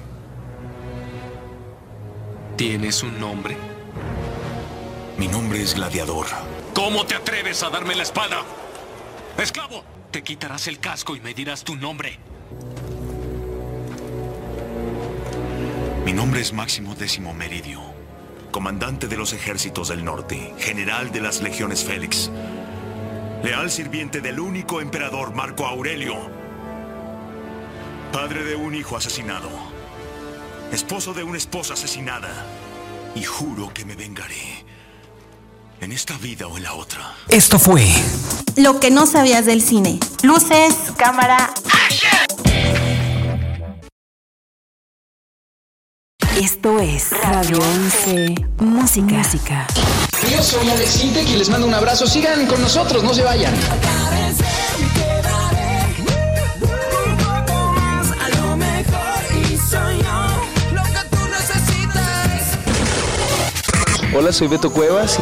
S19: ¿Tienes un nombre?
S18: Mi nombre es Gladiador.
S17: ¿Cómo te atreves a darme la espada? ¡Esclavo!
S19: Te quitarás el casco y me dirás tu nombre.
S18: Mi nombre es Máximo Décimo Meridio, comandante de los ejércitos del norte, general de las legiones Félix, leal sirviente del único emperador Marco Aurelio, padre de un hijo asesinado, esposo de una esposa asesinada, y juro que me vengaré en esta vida o en la otra.
S1: Esto fue
S8: Lo que no sabías del cine. Luces, cámara. Esto es Radio 11 Música. Música.
S13: Yo soy Alex Intec y les mando un abrazo. Sigan con nosotros, no se vayan.
S20: Hola, soy Beto Cuevas.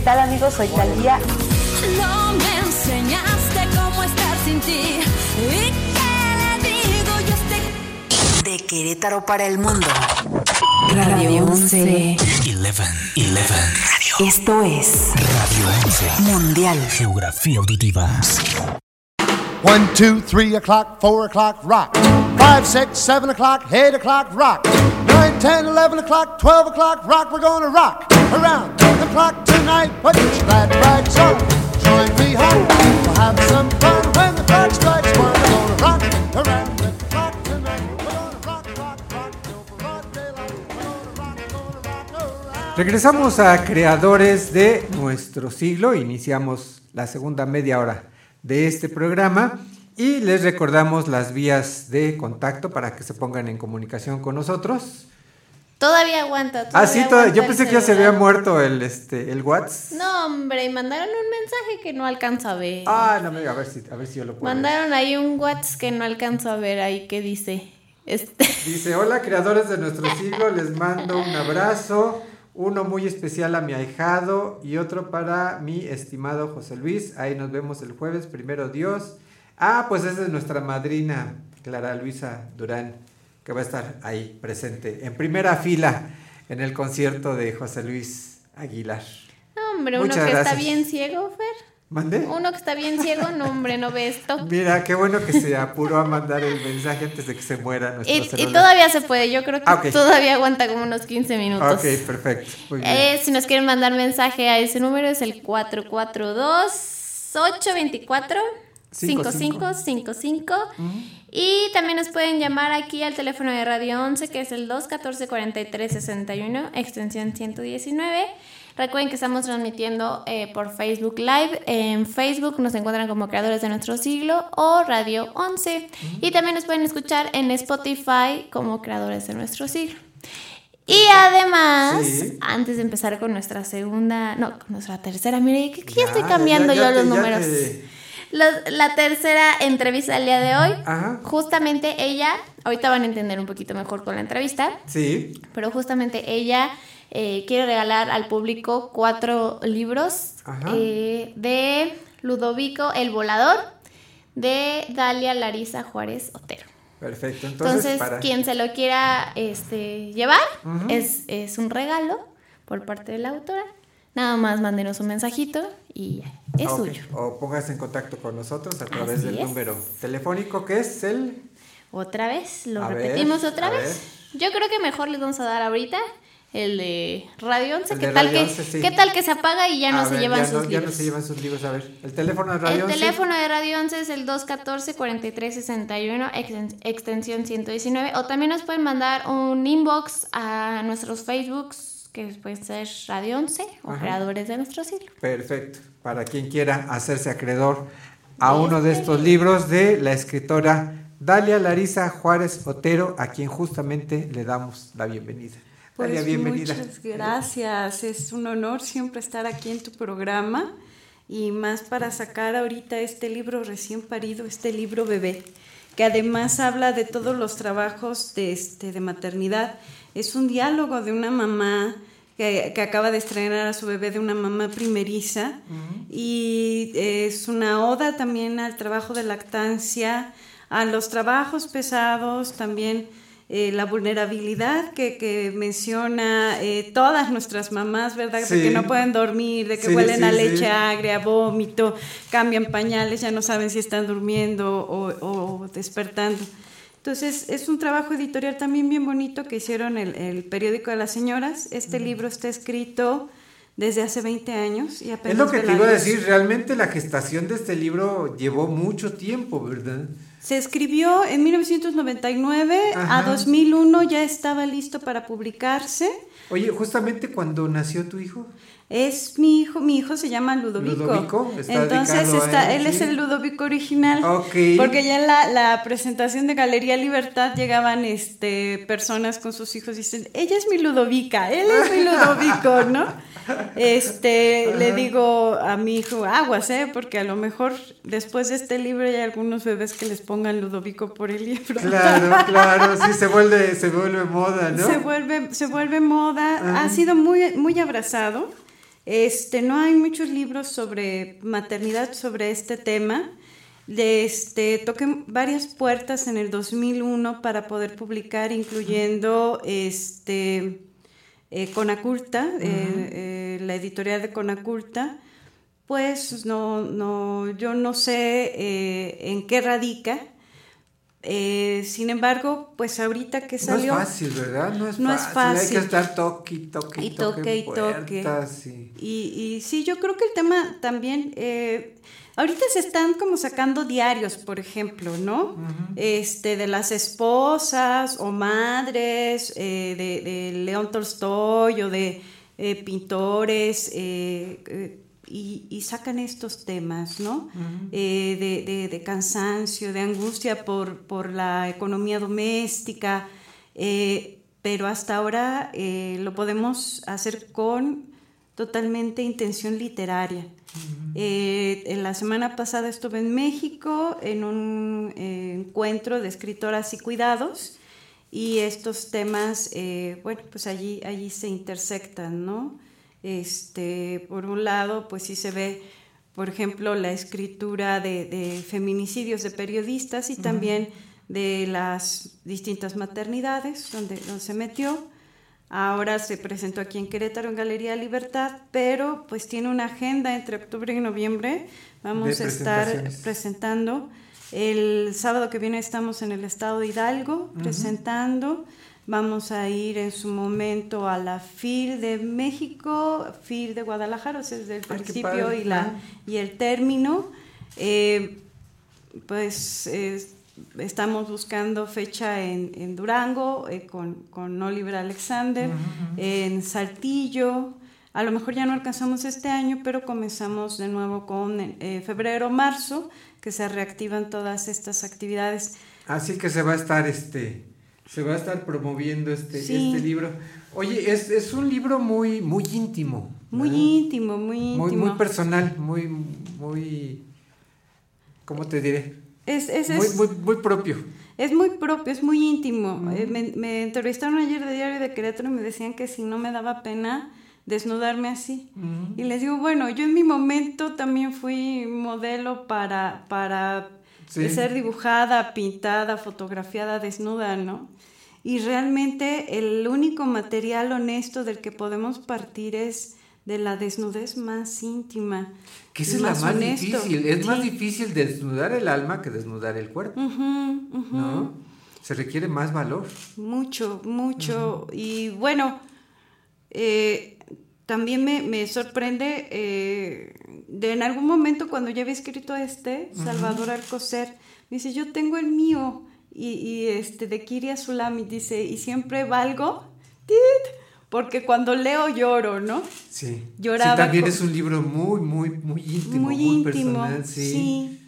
S21: ¿Qué tal amigos? Soy Talía.
S22: No me enseñaste cómo estar sin ti. ¿Y qué le digo yo este?
S8: De Querétaro para el mundo. Radio 11.
S1: 11. 11. Radio.
S8: Esto es
S1: Radio 11.
S8: Mundial.
S1: Geografía auditiva.
S23: One, two, three o'clock, four o'clock, rock. Five, six, seven o'clock, eight o'clock, rock. Nine, ten, eleven o'clock, twelve o'clock, rock. We're gonna rock around the clock tonight. Put your glad rags on. Join me home. We'll have some fun when the clock strikes one. We're gonna rock around.
S4: Regresamos a Creadores de nuestro siglo. Iniciamos la segunda media hora de este programa y les recordamos las vías de contacto para que se pongan en comunicación con nosotros.
S5: Todavía aguanta.
S4: Ah, sí,
S5: todavía
S4: toda-
S5: aguanta
S4: yo pensé que ya se había muerto el, este, el WhatsApp.
S5: No, hombre, mandaron un mensaje que no alcanzo a ver.
S4: Ah, no, a ver si, a ver si yo lo puedo. ver.
S5: mandaron ahí un WhatsApp que no alcanzo a ver ahí que dice. Este,
S4: Dice, hola creadores de nuestro siglo, les mando un abrazo, uno muy especial a mi ahijado y otro para mi estimado José Luis. Ahí nos vemos el jueves, primero Dios. Ah, pues esa es nuestra madrina, Clara Luisa Durán, que va a estar ahí presente, en primera fila, en el concierto de José Luis Aguilar.
S5: hombre, uno que está bien ciego, Fer.
S4: ¿Mande?
S5: Uno que está bien ciego, no, hombre, no ve esto.
S4: Mira, qué bueno que se apuró a mandar el mensaje antes de que se muera nuestro
S5: Y, y todavía se puede, yo creo que
S4: Ah, ok.
S5: todavía aguanta como unos 15 minutos.
S4: Ok, perfecto. Muy bien.
S5: Eh, si nos quieren mandar mensaje a ese número es el 442-824-5555. Y también nos pueden llamar aquí al teléfono de Radio 11, que es el 214-4361, extensión 119. Recuerden que estamos transmitiendo eh, por Facebook Live. En Facebook nos encuentran como Creadores de Nuestro Siglo o Radio 11. Y también nos pueden escuchar en Spotify como Creadores de Nuestro Siglo. Y además,
S4: Sí.
S5: antes de empezar con nuestra segunda, no, con nuestra tercera, mire, que, que ya,
S4: Ya,
S5: estoy cambiando
S4: ya
S5: yo los números.
S4: te-
S5: la tercera entrevista del día de hoy,
S4: Ajá.
S5: justamente ella, ahorita van a entender un poquito mejor con la entrevista,
S4: Sí.
S5: pero justamente ella eh, quiere regalar al público cuatro libros eh, de Ludovico el Volador, de Dalia Larisa Juárez Otero.
S4: Perfecto. Entonces,
S5: Entonces,
S4: para...
S5: quien se lo quiera este, llevar es, es un regalo por parte de la autora. Nada más mándenos un mensajito y es
S4: Ah,
S5: suyo.
S4: O póngase en contacto con nosotros a través
S5: Así
S4: del
S5: es.
S4: número telefónico que es el...
S5: Otra vez, lo
S4: A ver,
S5: repetimos otra vez. Yo creo que mejor les vamos a dar ahorita el de Radio 11.
S4: El
S5: ¿Qué tal, que,
S4: 11, sí.
S5: ¿Qué tal que se apaga y ya no
S4: A
S5: se
S4: ver,
S5: llevan sus
S4: no, ya
S5: libros?
S4: no se llevan sus libros. A ver, el teléfono de Radio
S5: El
S4: 11.
S5: teléfono de Radio 11 es el 214-4361, exten- extensión 119. O también nos pueden mandar un inbox a nuestros Facebooks, que puede ser Radio 11 o
S4: Ajá.
S5: Creadores de Nuestro Siglo.
S4: Perfecto. Para quien quiera hacerse acreedor a uno de estos libros de la escritora Dalia Larisa Juárez Otero, a quien justamente le damos la bienvenida.
S24: Pues
S4: bienvenida.
S24: muchas gracias, es un honor siempre estar aquí en tu programa y más para sacar ahorita este libro recién parido, este libro bebé, que además habla de todos los trabajos de, este, de maternidad. Es un diálogo de una mamá que, que acaba de estrenar a su bebé de una mamá primeriza y es una oda también al trabajo de lactancia, a los trabajos pesados, también eh, la vulnerabilidad que, que menciona eh, todas nuestras mamás, ¿verdad?
S9: Sí.
S24: De que no pueden dormir, de que
S9: Sí,
S24: huelen
S9: sí,
S24: a leche agria, vómito, cambian pañales, ya no saben si están durmiendo o, o despertando. Entonces, es un trabajo editorial también bien bonito que hicieron el, el periódico de las señoras. Este libro está escrito desde hace 20 años y apenas
S4: Es lo que te iba a decir, realmente la gestación de este libro llevó mucho tiempo, ¿verdad?
S24: Se escribió en 1999,
S4: Ajá.
S24: a 2001 ya estaba listo para publicarse.
S4: Oye, justamente cuando nació tu hijo.
S24: Es mi hijo, mi hijo se llama Ludovico.
S4: Ludovico, está
S24: Entonces está,
S4: él,
S24: él es el Ludovico original. Porque ya en la, la presentación de Galería Libertad llegaban este personas con sus hijos y dicen, ella es mi Ludovica, él es mi Ludovico, ¿no? Este, le digo a mi hijo, aguas, ¿eh? Porque a lo mejor después de este libro hay algunos bebés que les pongan Ludovico por el libro.
S4: Claro, claro, sí, se vuelve, se vuelve moda, ¿no?
S24: Se vuelve, se vuelve moda,
S4: Ajá.
S24: ha sido muy, muy abrazado. Este, no hay muchos libros sobre maternidad, sobre este tema. Este, toqué varias puertas en el 2001 para poder publicar, incluyendo este, eh, Conaculta, eh, eh, la editorial de Conaculta, pues no, no, yo no sé en qué radica. Eh, sin embargo, pues ahorita que salió...
S4: No es fácil, ¿verdad? No es, no fácil. es fácil. Hay que estar toque, toque, y toque, y toque.
S24: Y, y, sí, yo creo que el tema también... Eh, ahorita se están como sacando diarios, por ejemplo, ¿no? Este, de las esposas o madres de, de, León Tolstoy o de pintores y, sacan estos temas, ¿no? Eh, de, cansancio, de angustia por, la economía doméstica, eh, pero hasta ahora eh, lo podemos hacer con totalmente intención literaria. en la semana pasada estuve en México en un encuentro de escritoras y cuidados y estos temas, bueno, pues allí, allí se intersectan, ¿no? Este, por un lado, pues sí se ve, por ejemplo, la escritura de, feminicidios de periodistas y también de las distintas maternidades donde, donde se metió. Ahora se presentó aquí en Querétaro en Galería Libertad, pero pues tiene una agenda entre octubre y noviembre. Vamos a estar presentando. El sábado que viene estamos en el estado de Hidalgo presentando. Vamos a ir en su momento a la FIR de México, FIR de Guadalajara, o sea, desde el principio y, la, y el término. Eh, pues estamos buscando fecha en, Durango eh, con, con, Oliver Alexander, en Saltillo. A lo mejor ya no alcanzamos este año, pero comenzamos de nuevo con eh, febrero, marzo, que se reactivan todas estas actividades.
S4: Así que se va a estar este se va a estar promoviendo este, este libro. Oye, es, es, un libro muy, muy íntimo.
S24: Muy íntimo, muy íntimo.
S4: Muy, muy personal, muy, muy, ¿cómo te diré?
S24: Es, es,
S4: muy, muy, muy, propio.
S24: Es muy propio, es muy íntimo. Eh, me, me, entrevistaron ayer de Diario de Querétaro y me decían que si no me daba pena desnudarme así. Y les digo, bueno, yo en mi momento también fui modelo para, para ser dibujada, pintada, fotografiada desnuda, ¿no? Y realmente el único material honesto del que podemos partir es de la desnudez más íntima.
S4: Que esa es la más difícil. Es más difícil desnudar el alma que desnudar el cuerpo. ¿No? Se requiere más valor.
S24: Mucho, mucho. Y bueno, eh, también me, sorprende eh, de en algún momento cuando ya había escrito este, Salvador Alcocer, me dice, yo tengo el mío y, este de Kiria Sulami dice, y siempre valgo, porque cuando leo lloro, ¿no?
S4: Sí. Lloraba. Sí, también es un libro muy, muy, muy íntimo, muy, íntimo, personal, sí.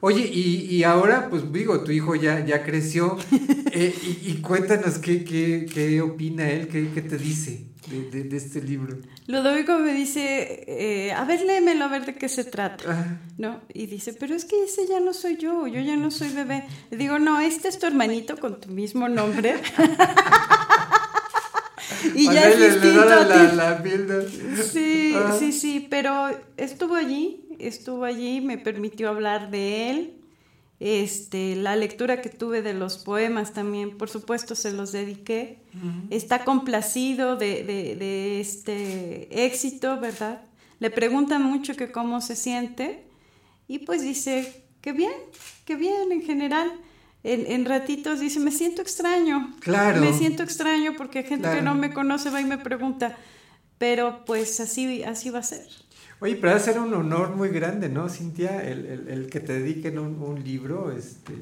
S4: Oye, y, ahora, pues digo, tu hijo ya, ya creció, eh, y, cuéntanos qué, qué, qué opina él, qué, qué te dice de, de, este libro.
S24: Ludovico me dice, eh, a ver, léemelo, a ver de qué se trata, ¿no? Y dice, pero es que ese ya no soy yo, yo ya no soy bebé. Le digo, no, este es tu hermanito con tu mismo nombre. y ya es distinto a ti. sí, ah. sí, sí, pero estuvo allí, estuvo allí, me permitió hablar de él, este, la lectura que tuve de los poemas también, por supuesto, se los dediqué. Está complacido de, este éxito, ¿verdad? Le preguntan mucho que cómo se siente y pues dice que bien, que bien en general. En, ratitos dice, me siento extraño.
S4: Claro.
S24: Me siento extraño porque gente que no me conoce va y me pregunta, pero pues así, así va a ser.
S4: Oye, pero va a ser un honor muy grande, ¿no, Cintia? El, que te dediquen un, libro, este,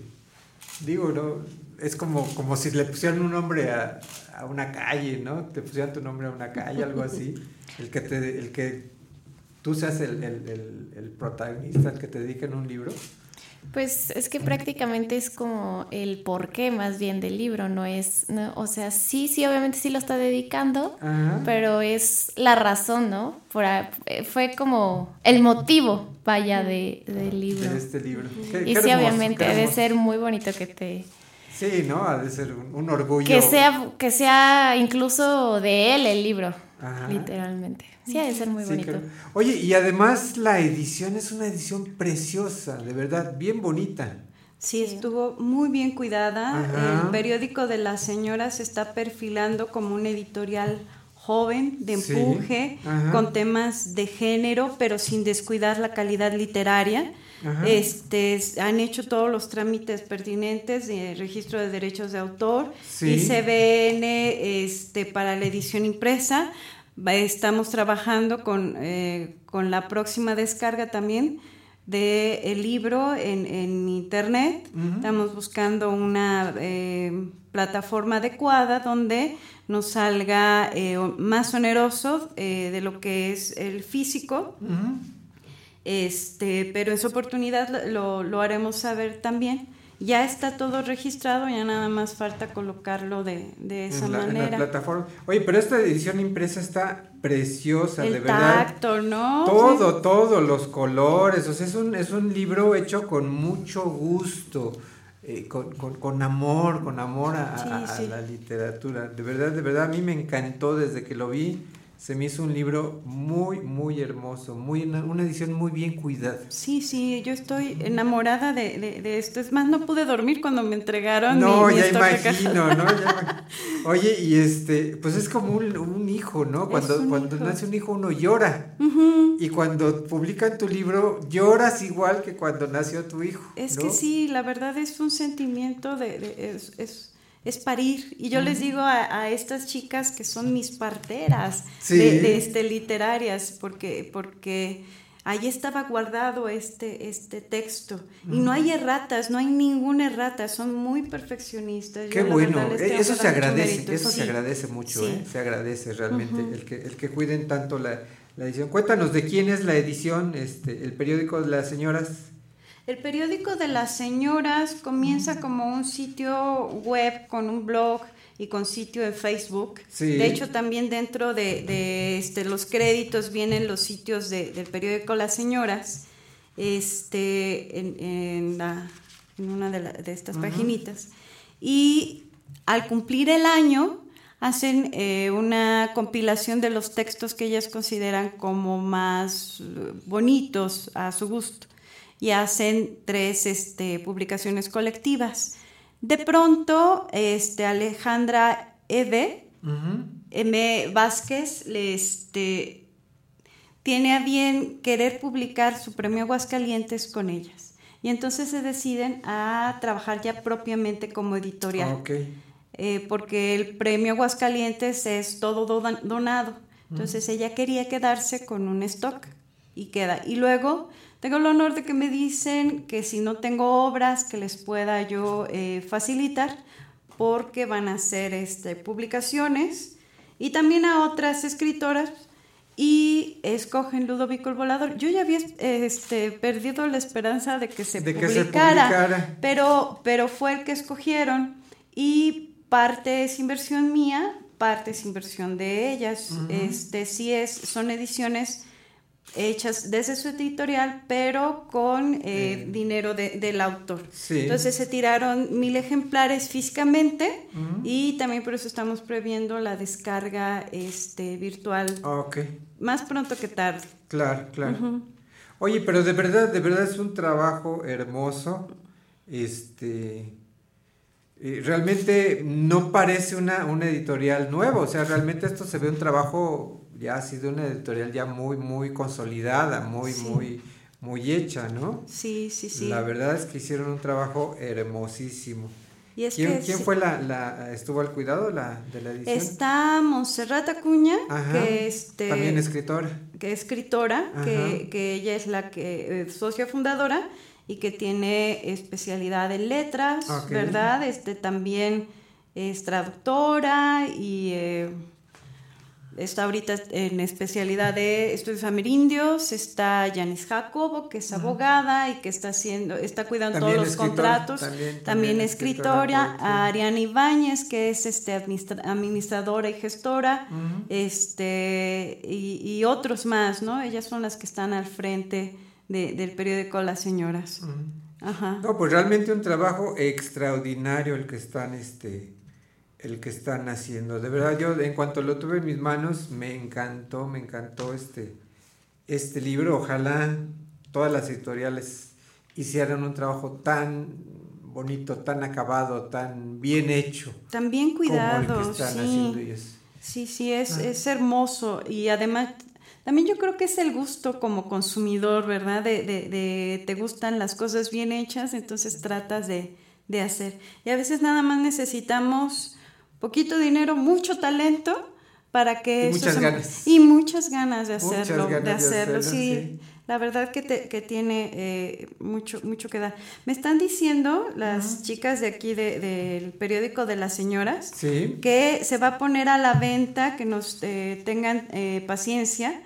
S4: digo, ¿no? Es como, como si le pusieran un nombre a, una calle, ¿no? Te pusieran tu nombre a una calle, algo así. El que, te, el que tú seas el, el protagonista, el que te dediquen un libro.
S5: Pues es que prácticamente es como el porqué más bien del libro, no es, o sea, sí, sí, obviamente sí lo está dedicando, pero es la razón, ¿no? Eh, fue como el motivo, vaya, de, del libro.
S4: De este libro.
S5: y sí, obviamente, debe ser muy bonito que te...
S4: Sí, ¿no? Ha de ser un, orgullo.
S5: Que sea, que sea incluso de él el libro, literalmente. Sí, ha de ser muy bonito.
S4: Oye, y además la edición es una edición preciosa, de verdad, bien bonita.
S24: Sí, estuvo muy bien cuidada. El periódico de las señoras está perfilando como un editorial joven, de empuje, con temas de género, pero sin descuidar la calidad literaria. Este, han hecho todos los trámites pertinentes de registro de derechos de autor, y ICBN este, para la edición impresa. Estamos trabajando con, eh, con la próxima descarga también del el libro en, en internet. Estamos buscando una eh, plataforma adecuada donde nos salga eh, más oneroso eh, de lo que es el físico. Este, pero en su oportunidad lo, lo haremos saber también ya está todo registrado, ya nada más falta colocarlo de, de esa manera. En
S4: la plataforma. Oye, pero esta edición impresa está preciosa, de verdad.
S24: Tacto, ¿no?
S4: Todo, todo, los colores, o sea, es un, es un libro hecho con mucho gusto. Eh, con, con, amor, con amor a, a la literatura. De verdad, de verdad, a mí me encantó desde que lo vi se me hizo un libro muy, muy hermoso, muy una, edición muy bien cuidada.
S24: Sí, sí, yo estoy enamorada de, de, esto. Es más, no pude dormir cuando me entregaron.
S4: No, ya imagino, ¿no? Oye, y este, pues es como un, hijo, ¿no? Cuando, cuando nace un hijo uno llora. Y cuando publican tu libro, lloras igual que cuando nació tu hijo.
S24: Es que sí, la verdad es un sentimiento de... es es parir. Y yo les digo a, estas chicas que son mis parteras de, este, literarias, porque, porque ahí estaba guardado este, este texto. Y no hay erratas, no hay ninguna errata, son muy perfeccionistas.
S4: Qué bueno, e, eso se agradece, eso se agradece mucho, ¿eh? se agradece realmente el, que, el que cuiden tanto la, la, edición. Cuéntanos de quién es la edición, este, el periódico de las señoras.
S24: El periódico de las señoras comienza como un sitio web con un blog y con sitio en Facebook. De hecho, también dentro de, este, los créditos vienen los sitios del periódico Las Señoras, este, en, una de, estas paginitas. Y al cumplir el año, hacen eh, una compilación de los textos que ellas consideran como más eh, bonitos a su gusto y hacen tres este, publicaciones colectivas. De pronto, este, Alejandra Eve, M. Vázquez, le, este, tiene a bien querer publicar su premio Aguascalientes con ellas. Y entonces se deciden a trabajar ya propiamente como editorial. Eh, porque el premio Aguascalientes es todo donado. Entonces ella quería quedarse con un stock y queda. Y luego tengo el honor de que me dicen que si no tengo obras que les pueda yo eh, facilitar, porque van a hacer este, publicaciones y también a otras escritoras y escogen Ludovico el Volador. Yo ya había este, perdido la esperanza de que se, publicara, Pero, pero fue el que escogieron y parte es inversión mía, parte es inversión de ellas. este, sí es, son ediciones hechas desde su editorial, pero con eh, dinero del autor. Entonces se tiraron mil ejemplares físicamente y también por eso estamos previendo la descarga este, virtual. Más pronto que tarde.
S4: Claro, claro. Oye, pero de verdad, de verdad es un trabajo hermoso. Este. Eh, realmente no parece una, una editorial nueva, o sea, realmente esto se ve un trabajo ya ha sido una editorial ya muy, muy consolidada, muy, muy, muy hecha, ¿no?
S24: Sí, sí, sí.
S4: La verdad es que hicieron un trabajo hermosísimo. ¿Quién, ¿Quién, fue la, la, estuvo al cuidado la, de la edición?
S24: Está Montserrat Acuña, que este,
S4: también escritora.
S24: Que es escritora, que, que, ella es la que eh, socia fundadora y que tiene especialidad en letras, ¿verdad? Este también es traductora y eh, Está ahorita en especialidad de estudios amerindios, está Janice Jacobo, que es abogada y que está haciendo, está cuidando todos los contratos, también, escritora, Ariana Ibáñez, que es este administradora y gestora, este, y, otros más, ¿no? Ellas son las que están al frente del periódico Las Señoras.
S4: Ajá. No, pues realmente un trabajo extraordinario el que están este el que están haciendo. De verdad, yo en cuanto lo tuve en mis manos, me encantó, me encantó este, este libro. Ojalá todas las editoriales hicieran un trabajo tan bonito, tan acabado, tan bien hecho.
S24: Tan bien cuidado.
S4: Como el que están haciendo ellos.
S24: Sí, sí, es, ah. es hermoso y además también yo creo que es el gusto como consumidor, ¿verdad? De, de, de te gustan las cosas bien hechas, entonces tratas de, de hacer. Y a veces nada más necesitamos poquito dinero, mucho talento para que
S4: y muchas ganas
S24: y muchas ganas de hacerlo, de hacerlo, sí. La verdad que, te, que tiene eh, mucho, mucho que dar. Me están diciendo las chicas de aquí del periódico de las señoras que se va a poner a la venta, que nos eh, tengan eh, paciencia,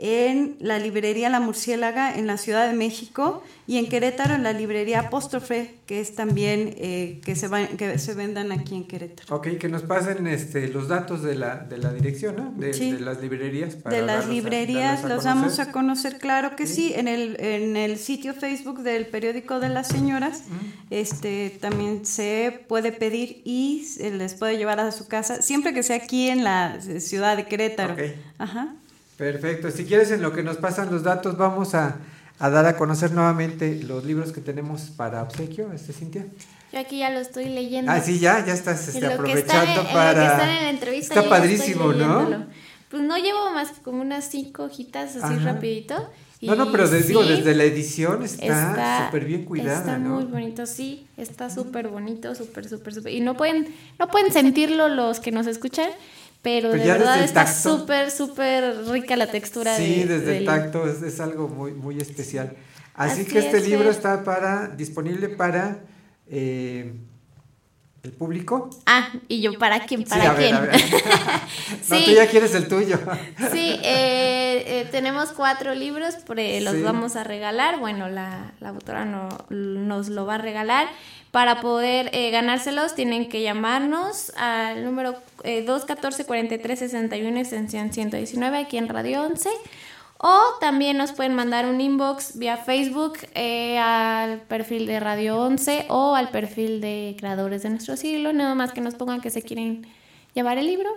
S24: en la librería La Murciélaga en la Ciudad de México y en Querétaro en la librería Apóstrofe, que es también eh, que, se que se vendan aquí en Querétaro.
S4: Ok, que nos pasen este, los datos de la, de la dirección, ¿no? De, las librerías.
S24: Para de las librerías los vamos a conocer, claro que sí, en, el, en el sitio Facebook del periódico de las señoras este, también se puede pedir y se les puede llevar a su casa, siempre que sea aquí en la ciudad de Querétaro.
S4: Okay. Ajá. Perfecto. Si quieres, en lo que nos pasan los datos, vamos a, dar a conocer nuevamente los libros que tenemos para obsequio, este Cintia.
S5: Yo aquí ya lo estoy leyendo.
S4: Ah, sí, ya, ya estás este, aprovechando para.
S5: está
S4: padrísimo, ¿no?
S5: Pues no llevo más que como unas cinco hojitas así rapidito.
S4: no, no, pero digo, desde la edición está súper bien cuidada,
S5: Está muy bonito, sí, está súper bonito, súper, súper, súper. Y no pueden, no pueden sentirlo los que nos escuchan, pero, de verdad está súper, súper rica la textura.
S4: Sí, desde el tacto es, algo muy, muy especial. Así, que este libro está para disponible para eh, el público.
S5: Ah, y yo para quién, para quién.
S4: no, tú ya quieres el tuyo.
S5: sí, eh, eh, tenemos cuatro libros, los vamos a regalar. Bueno, la, la autora no, nos lo va a regalar. Para poder eh, ganárselos tienen que llamarnos al número eh, 214-4361 extensión 119 aquí en Radio 11 o también nos pueden mandar un inbox vía Facebook eh, al perfil de Radio 11 o al perfil de creadores de nuestro siglo, nada más que nos pongan que se quieren llevar el libro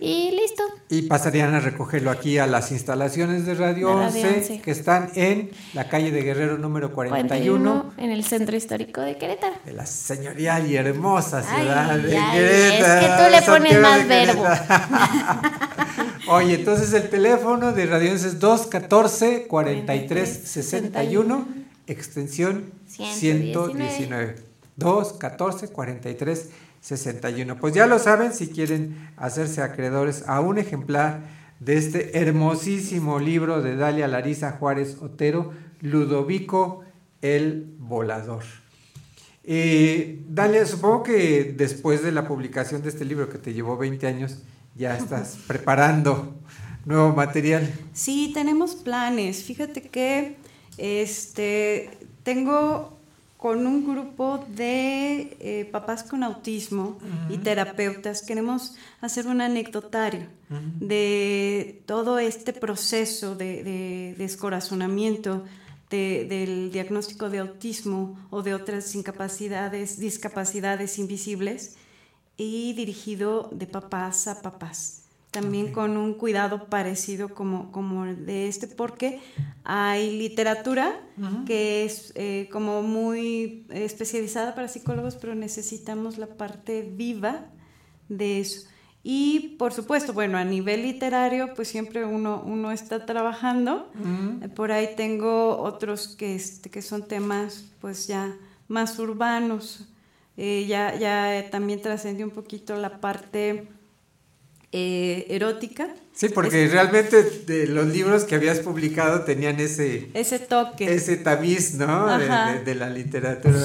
S5: y listo.
S4: Y pasarían a recogerlo aquí a las instalaciones de Radio, 11, que están en la calle de Guerrero número 41,
S5: en el centro histórico de Querétaro.
S4: De la señorial y hermosa ciudad de Querétaro.
S5: Es que tú le pones más verbo.
S4: Oye, entonces el teléfono de Radio 11 es 214 4361 extensión 119. 119. 214 43 61. Pues ya lo saben, si quieren hacerse acreedores a un ejemplar de este hermosísimo libro de Dalia Larisa Juárez Otero, Ludovico el Volador. Eh, Dalia, supongo que después de la publicación de este libro que te llevó 20 años, ya estás preparando nuevo material.
S24: Sí, tenemos planes. Fíjate que este tengo con un grupo de eh, papás con autismo y terapeutas queremos hacer un anecdotario de todo este proceso de, descorazonamiento del diagnóstico de autismo o de otras incapacidades, discapacidades invisibles y dirigido de papás a papás también con un cuidado parecido como, como de este, porque hay literatura que es eh, como muy especializada para psicólogos, pero necesitamos la parte viva de eso. Y por supuesto, bueno, a nivel literario, pues siempre uno, uno está trabajando. Por ahí tengo otros que, este, que son temas pues ya más urbanos. Eh, ya, ya también trascendió un poquito la parte eh, erótica.
S4: Sí, porque realmente de los libros que habías publicado tenían ese...
S24: Ese toque.
S4: Ese tamiz, ¿no? De, la literatura.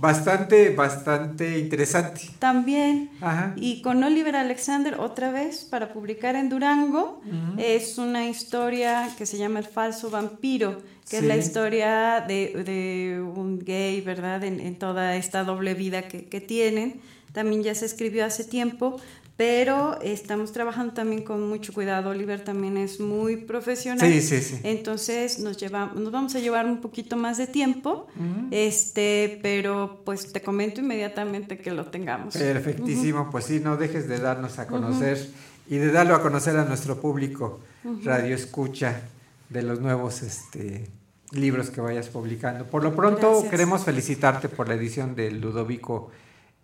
S4: Bastante, bastante interesante.
S24: También. Y con Oliver Alexander, otra vez, para publicar en Durango, es una historia que se llama El falso vampiro, que es la historia de, un gay, ¿verdad? En, toda esta doble vida que, que tienen. También ya se escribió hace tiempo, pero estamos trabajando también con mucho cuidado. Oliver también es muy profesional.
S4: Sí, sí, sí.
S24: Entonces nos, nos vamos a llevar un poquito más de tiempo, este, pero pues te comento inmediatamente que lo tengamos.
S4: Perfectísimo, pues sí, no dejes de darnos a conocer y de darlo a conocer a nuestro público, Radio Escucha, de los nuevos este, libros que vayas publicando. Por lo pronto queremos felicitarte por la edición de Ludovico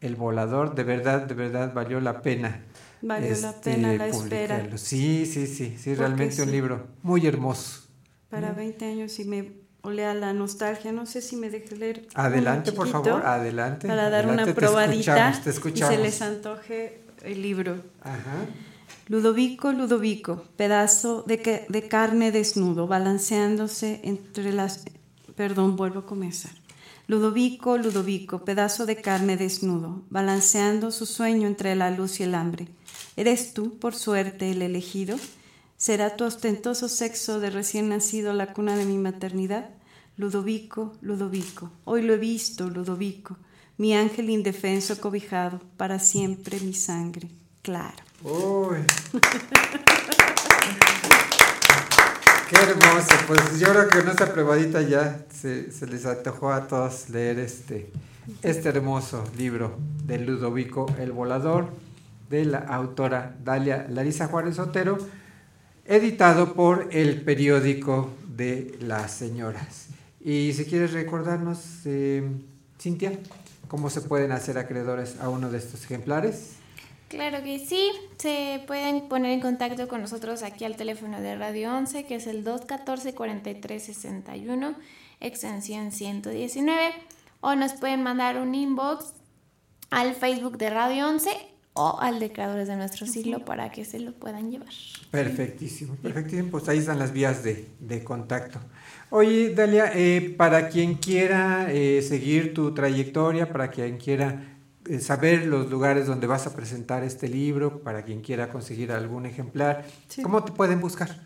S4: El Volador, de verdad, de verdad valió la pena.
S24: Valió la
S4: este,
S24: pena la espera.
S4: publicarlo. Sí, sí, sí, sí, realmente un libro muy hermoso.
S24: Para 20 años y me olea la nostalgia, no sé si me deje leer.
S4: Adelante, por favor, adelante.
S24: Para dar
S4: adelante,
S24: una
S4: te
S24: probadita
S4: escuchamos, te
S24: y se
S4: escuchamos.
S24: les antoje el libro.
S4: Ajá.
S24: Ludovico, Ludovico, pedazo de, que- de carne desnudo, balanceándose entre las... Perdón, vuelvo a comenzar. Ludovico, Ludovico, pedazo de carne desnudo, balanceando su sueño entre la luz y el hambre. ¿Eres tú, por suerte, el elegido? ¿Será tu ostentoso sexo de recién nacido la cuna de mi maternidad? Ludovico, Ludovico, hoy lo he visto, Ludovico, mi ángel indefenso cobijado, para siempre mi sangre, claro.
S4: Qué hermoso, pues yo creo que con esta probadita ya se, les antojó a todos leer este, este hermoso libro de Ludovico el Volador, de la autora Dalia Larisa Juárez Otero, editado por el periódico de las señoras. Y si quieres recordarnos, eh, Cintia, cómo se pueden hacer acreedores a uno de estos ejemplares.
S5: Claro que sí, se pueden poner en contacto con nosotros aquí al teléfono de Radio 11, que es el 214-4361, extensión 119, o nos pueden mandar un inbox al Facebook de Radio 11 o al de Creadores de Nuestro Siglo para que se lo puedan llevar.
S4: Perfectísimo, perfectísimo. Pues ahí están las vías de, de contacto. Oye, Dalia, eh, para quien quiera eh, seguir tu trayectoria, para quien quiera saber los lugares donde vas a presentar este libro, para quien quiera conseguir algún ejemplar,
S24: Sí.
S4: ¿cómo te pueden buscar?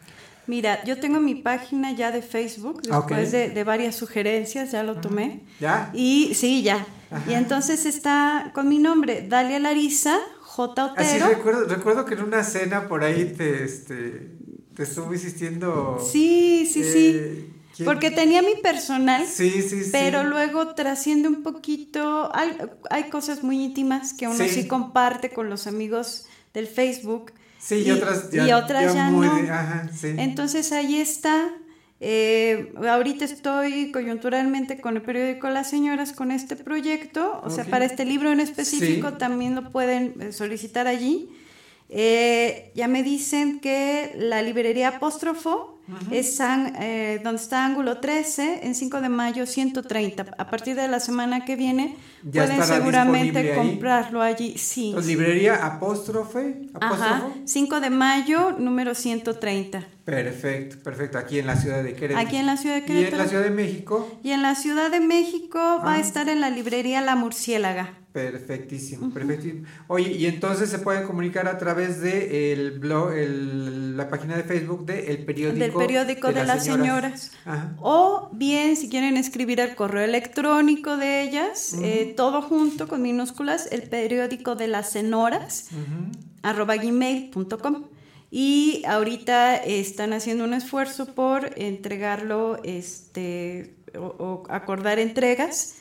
S24: Mira, yo tengo mi página ya de Facebook,
S4: Ah,
S24: después de, de varias sugerencias, ya lo tomé.
S4: ¿Ya?
S24: Y sí, ya.
S4: Ajá.
S24: Y entonces está con mi nombre, Dalia Larisa, J.
S4: Así
S24: Otero.
S4: recuerdo, recuerdo que en una cena por ahí te, este, te estuvo insistiendo.
S24: Sí, sí,
S4: eh,
S24: sí.
S4: ¿Quién?
S24: Porque tenía mi personal,
S4: Sí, sí, sí.
S24: pero luego trasciende un poquito. Hay, hay cosas muy íntimas que uno
S4: Sí.
S24: comparte con los amigos del Facebook.
S4: Sí, y, otras ya,
S24: y otras ya
S4: muy
S24: no.
S4: de- ajá, sí.
S24: Entonces ahí está. Eh, ahorita estoy coyunturalmente con el periódico Las Señoras con este proyecto, o sea, para este libro en específico también lo pueden eh, solicitar allí. Eh, ya me dicen que la librería Apóstrofo es San- eh, donde está Ángulo 13 en 5 de mayo 130. A partir de la semana que viene
S4: Ya
S24: pueden seguramente comprarlo allí. Sí.
S4: Entonces, librería apóstrofe,
S24: Ajá,
S4: apóstrofo.
S24: 5 de mayo, número 130.
S4: Perfecto, perfecto. Aquí en la ciudad de Querétaro.
S24: Aquí en la ciudad de
S4: Y en
S24: Querétaro.
S4: la ciudad de México.
S24: Y en la Ciudad de México va a
S4: Ah.
S24: estar en la librería La Murciélaga.
S4: Perfectísimo, perfectísimo. Oye, y entonces se pueden comunicar a través de el blog, el- la página de Facebook de El Periódico,
S24: del periódico de, las señoras.
S4: Ajá.
S24: O bien, si quieren escribir el correo electrónico de ellas, eh, todo junto con minúsculas, el periódico de las senoras, arroba gmail.com. Y ahorita están haciendo un esfuerzo por entregarlo, este, o, o acordar entregas.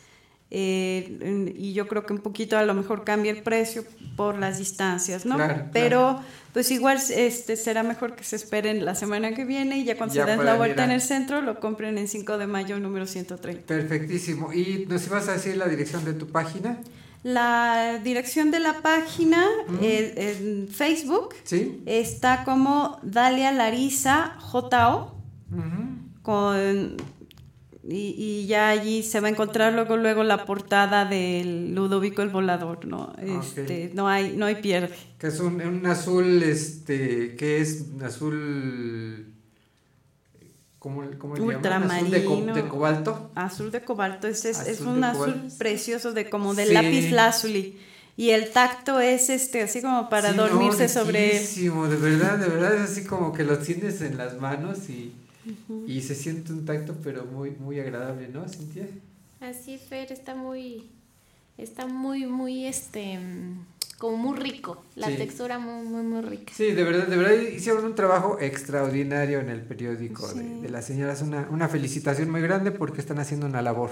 S24: Eh, y yo creo que un poquito a lo mejor cambia el precio por las distancias, ¿no?
S4: Claro,
S24: Pero pues igual este será mejor que se esperen la semana que viene y ya cuando
S4: Ya
S24: se den la vuelta en el centro lo compren en 5 de mayo número 130.
S4: Perfectísimo. ¿Y nos ibas a decir la dirección de tu página?
S24: La dirección de la página eh, en Facebook
S4: Sí.
S24: está como Dalia Larisa JO con y, y ya allí se va a encontrar luego luego la portada del Ludovico el volador, ¿no? Este, no hay no hay pierde.
S4: Que es un, un azul, este, que es un azul, ¿cómo, cómo le llaman? Azul de, co-
S24: Ultramarino.
S4: de cobalto.
S24: Azul de cobalto, es, es, es
S4: Azul
S24: un
S4: de
S24: azul precioso de como de
S4: Sí.
S24: lápiz lazuli. Y el tacto es este así como para
S4: Sí, no,
S24: dormirse sobre él.
S4: de verdad, de verdad es así como que lo tienes en las manos y, y se siente un tacto pero muy, muy agradable, ¿no, Cintia?
S5: Así es, Fer, está muy, está muy, muy, este, mm, como muy rico, la
S4: Sí.
S5: textura muy, muy, muy rica.
S4: Sí, de verdad, de verdad hicieron un trabajo extraordinario en el periódico de, de las señoras, una, una felicitación muy grande porque están haciendo una labor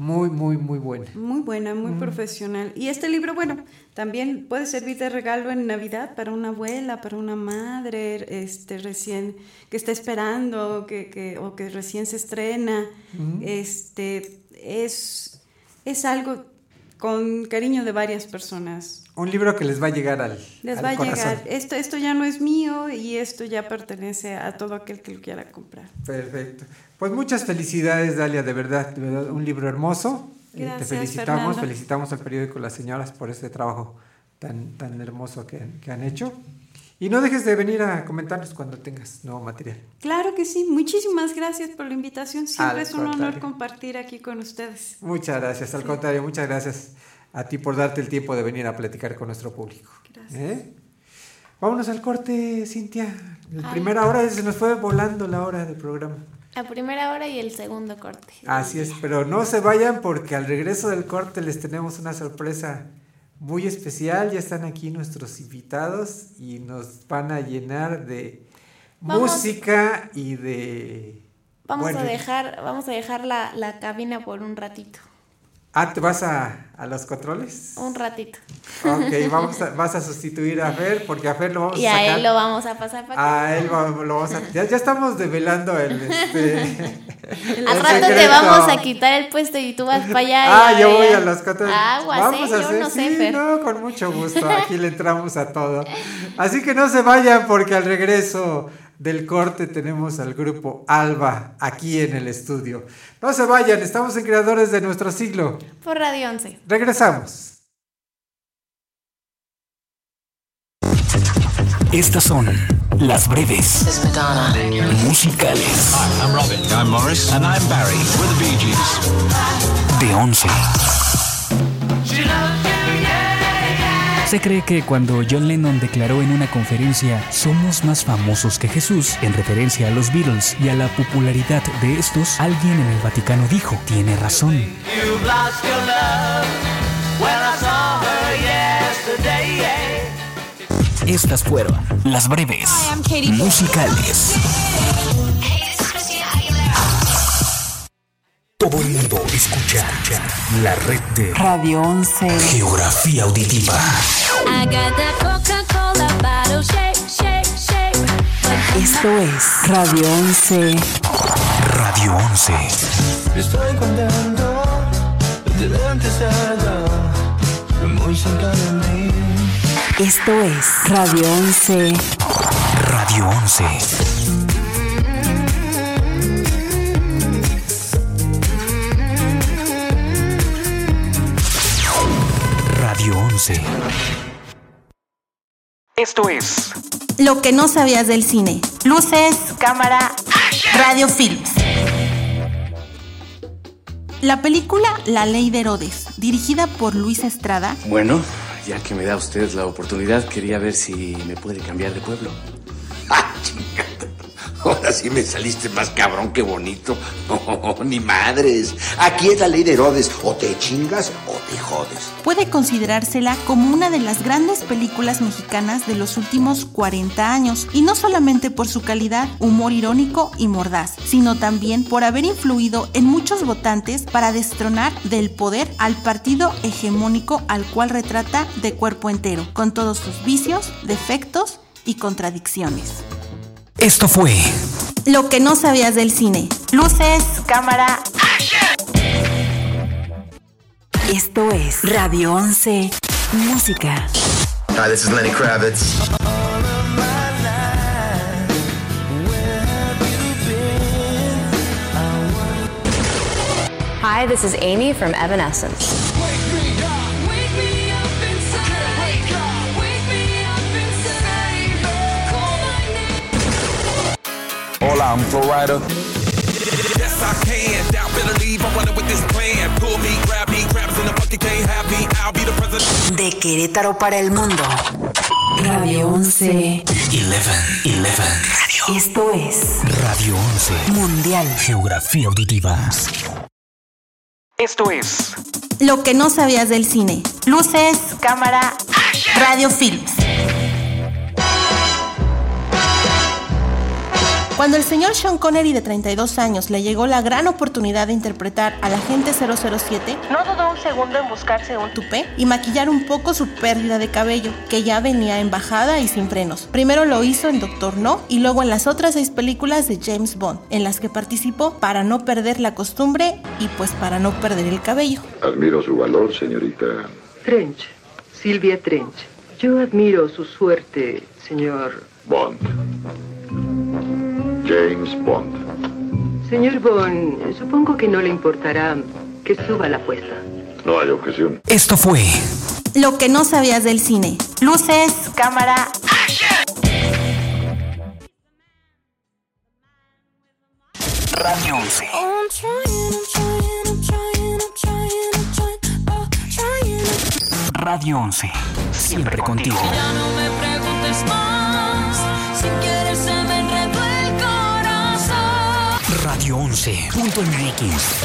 S4: muy, muy, muy buena.
S24: Muy buena, muy profesional. Y este libro, bueno, también puede servir de regalo en Navidad para una abuela, para una madre, este recién que está esperando, que, que, o que recién se estrena.
S4: Ujú.
S24: Este es, es algo con cariño de varias personas.
S4: Un libro que les va a llegar al
S24: Les
S4: al
S24: va a
S4: corazón.
S24: llegar, esto, esto ya no es mío y esto ya pertenece a todo aquel que lo quiera comprar.
S4: Perfecto. Pues muchas felicidades, Dalia, de verdad, de verdad, un libro hermoso. Eh, te
S24: Gracias,
S4: felicitamos,
S24: Fernando.
S4: felicitamos al periódico Las Señoras por este trabajo tan, tan hermoso que, que han hecho. Y no dejes de venir a comentarnos cuando tengas nuevo material.
S24: Claro que sí, muchísimas gracias por la invitación. Siempre
S4: Al
S24: es un honor compartir aquí con ustedes.
S4: Muchas gracias, al contrario, muchas gracias a ti por darte el tiempo de venir a platicar con nuestro público. ¿Eh? Vámonos al corte, Cintia. La
S5: Ay.
S4: primera hora se nos fue volando la hora del programa.
S5: La primera hora y el segundo corte.
S4: Así es, pero no se vayan porque al regreso del corte les tenemos una sorpresa muy especial. Ya están aquí nuestros invitados y nos van a llenar de
S5: Vamos-
S4: música y de...
S5: Vamos
S4: bueno,
S5: a dejar, vamos a dejar la, la cabina por un ratito.
S4: Ah, ¿te vas a, a los controles?
S5: Un ratito.
S4: Ok, vamos a- vas a sustituir a Fer porque a Fer lo vamos
S5: Y
S4: a
S5: a
S4: sacar.
S5: él lo vamos a pasar para
S4: A él lo vamos a... Ya, ya estamos develando el... Este,
S5: Al rato te vamos a quitar el puesto y tú vas para allá.
S4: Ah,
S5: y
S4: yo voy a los controles.
S5: Aguas,
S4: Vamos
S5: ¿eh?
S4: a
S5: Yo
S4: hacer,
S5: no sé,
S4: sí,
S5: Fer.
S4: no, con mucho gusto. Aquí le entramos a todo. Así que no se vayan porque al regreso del corte tenemos al grupo Alba aquí en el estudio. No se vayan, estamos en Creadores de nuestro siglo.
S5: Por Radio 11.
S4: Regresamos.
S1: Estas son las breves musicales
S17: Hi, I'm Robin. I'm Morris. And I'm Barry. We're the Bee Gees.
S1: de 11. Se cree que cuando John Lennon declaró en una conferencia somos más famosos que Jesús, en referencia a los Beatles y a la popularidad de estos, alguien en el Vaticano dijo, tiene razón. Estas fueron las breves musicales. Todo el mundo escucha la red de
S8: Radio 11.
S1: Geografía Auditiva.
S8: Esto es Radio 11.
S1: Radio 11.
S25: Estoy contento de verte cerca, muy cerca de mí.
S8: Esto es Radio 11.
S1: Radio 11. 11. Esto es
S8: Lo que no sabías del cine. Luces, cámara, radio films. La película La Ley de Herodes, dirigida por Luis Estrada,
S9: Bueno, ya que me da usted la oportunidad, quería ver si me puede cambiar de pueblo.
S15: ¡Ah, chingada! Ahora sí me saliste más cabrón que bonito. No, ni madres. Aquí es la ley de Herodes. O te chingas o te jodes.
S8: puede considerársela como una de las grandes películas mexicanas de los últimos 40 años, y no solamente por su calidad, humor irónico y mordaz, sino también por haber influido en muchos votantes para destronar del poder al partido hegemónico al cual retrata de cuerpo entero, con todos sus vicios, defectos y contradicciones.
S1: Esto fue
S8: Lo que no sabías del cine. Luces, cámara. Esto es Radio 11 Música.
S26: Hi, this is Lenny Kravitz.
S27: Hi, this is Amy from Evanescence.
S28: Hola, I'm Flo Rida.
S17: Yes, I can. Doubt, better leave. I'm running with this plan. Pull me, grab me, grabs in the bucket, can't have me. I'll be the president.
S8: De Querétaro para el mundo. Radio 11.
S1: 11. 11. Radio.
S8: Esto es
S1: Radio 11.
S8: Mundial.
S1: Geografía Auditiva. Esto es
S8: Lo que no sabías del cine. Luces, cámara, radio films. Cuando el señor Sean Connery de 32 años le llegó la gran oportunidad de interpretar al agente 007, no dudó un segundo en buscarse un tupé y maquillar un poco su pérdida de cabello, que ya venía en bajada y sin frenos. Primero lo hizo en Doctor No y luego en las otras seis películas de James Bond, en las que participó para no perder la costumbre y pues para no perder el cabello.
S29: Admiro su valor, señorita.
S30: Trench, Silvia Trench. Yo admiro su suerte, señor.
S29: Bond. James Bond.
S30: Señor Bond, supongo que no le importará que suba la apuesta.
S29: No hay objeción.
S1: Esto fue
S8: Lo que no sabías del cine. Luces, cámara.
S1: Radio 11. Radio 11. Siempre contigo.
S22: Ya no me preguntes más, radio11.mx.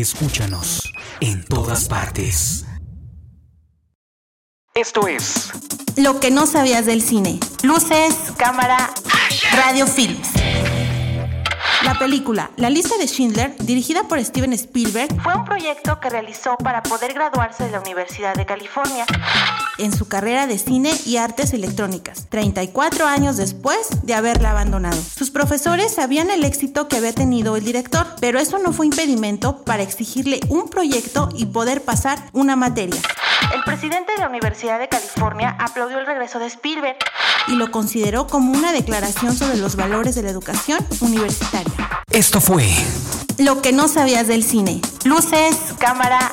S1: Escúchanos en todas partes. Esto es
S8: Lo que no sabías del cine. Luces, cámara, radio films. La película La lista de Schindler, dirigida por Steven Spielberg, fue un proyecto que realizó para poder graduarse de la Universidad de California en su carrera de cine y artes electrónicas, 34 años después de haberla abandonado. Sus profesores sabían el éxito que había tenido el director, pero eso no fue impedimento para exigirle un proyecto y poder pasar una materia. El presidente de la Universidad de California aplaudió el regreso de Spielberg y lo consideró como una declaración sobre los valores de la educación universitaria.
S1: Esto fue
S8: Lo que no sabías del cine. Luces, cámara.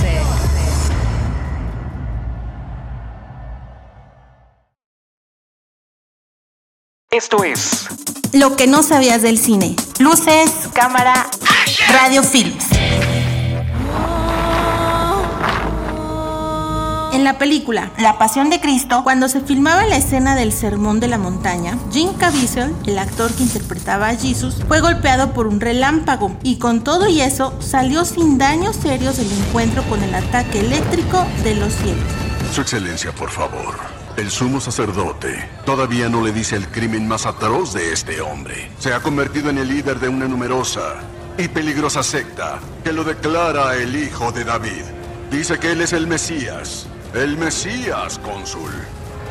S1: Esto es
S8: Lo que no sabías del cine. Luces, cámara, radio films. En la película La Pasión de Cristo, cuando se filmaba la escena del Sermón de la Montaña, Jim Caviezel, el actor que interpretaba a Jesus, fue golpeado por un relámpago y con todo y eso salió sin daños serios del encuentro con el ataque eléctrico de los cielos.
S31: Su excelencia, por favor. El sumo sacerdote todavía no le dice el crimen más atroz de este hombre. Se ha convertido en el líder de una numerosa y peligrosa secta que lo declara el hijo de David. Dice que él es el Mesías. El Mesías, cónsul.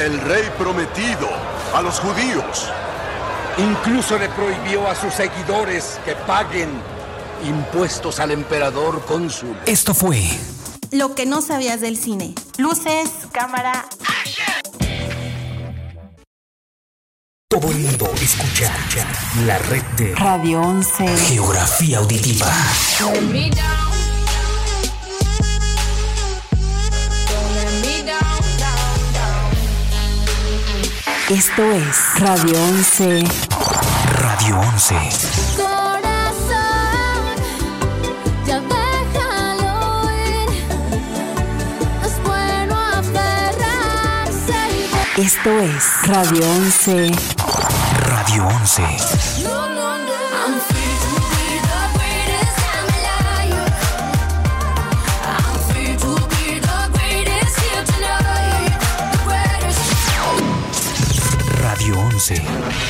S31: El rey prometido a los judíos.
S32: Incluso le prohibió a sus seguidores que paguen impuestos al emperador cónsul.
S1: Esto fue
S8: Lo que no sabías del cine. Luces, cámara.
S1: Todo el mundo escucha la red de
S33: Radio 11.
S1: Geografía Auditiva.
S33: Esto es Radio 11.
S1: Radio 11.
S22: Corazón, ya déjalo ir. Es bueno aferrarse y
S33: Esto es Radio 11.
S1: Radio 11.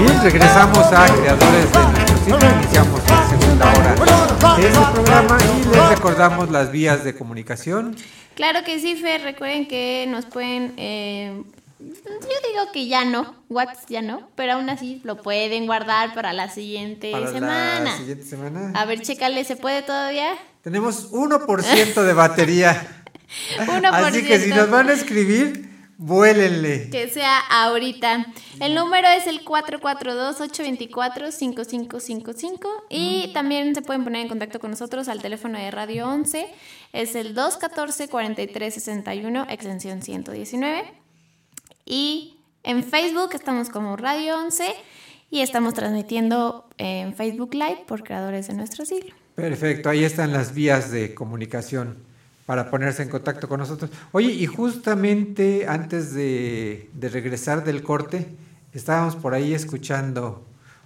S4: Bien, regresamos a Creadores de nuestro Cine. Iniciamos la segunda hora de este programa y les recordamos las vías de comunicación.
S5: Claro que sí, Fer. Recuerden que nos pueden. eh, yo digo que ya no, WhatsApp ya no, pero aún así lo pueden guardar para la siguiente
S4: Para
S5: semana.
S4: la siguiente semana.
S5: A ver, chécale, ¿se puede todavía?
S4: Tenemos 1% de batería.
S5: 1%.
S4: Así que si nos van a escribir, vuélenle.
S5: Que sea ahorita. El número es el 442-824-5555 y también se pueden poner en contacto con nosotros al teléfono de Radio 11. Es el 214-4361, extensión 119. Y en Facebook estamos como Radio 11 y estamos transmitiendo en Facebook Live por Creadores de Nuestro Siglo.
S4: Perfecto, ahí están las vías de comunicación para ponerse en contacto con nosotros. Oye, y justamente antes de, de regresar del corte, estábamos por ahí escuchando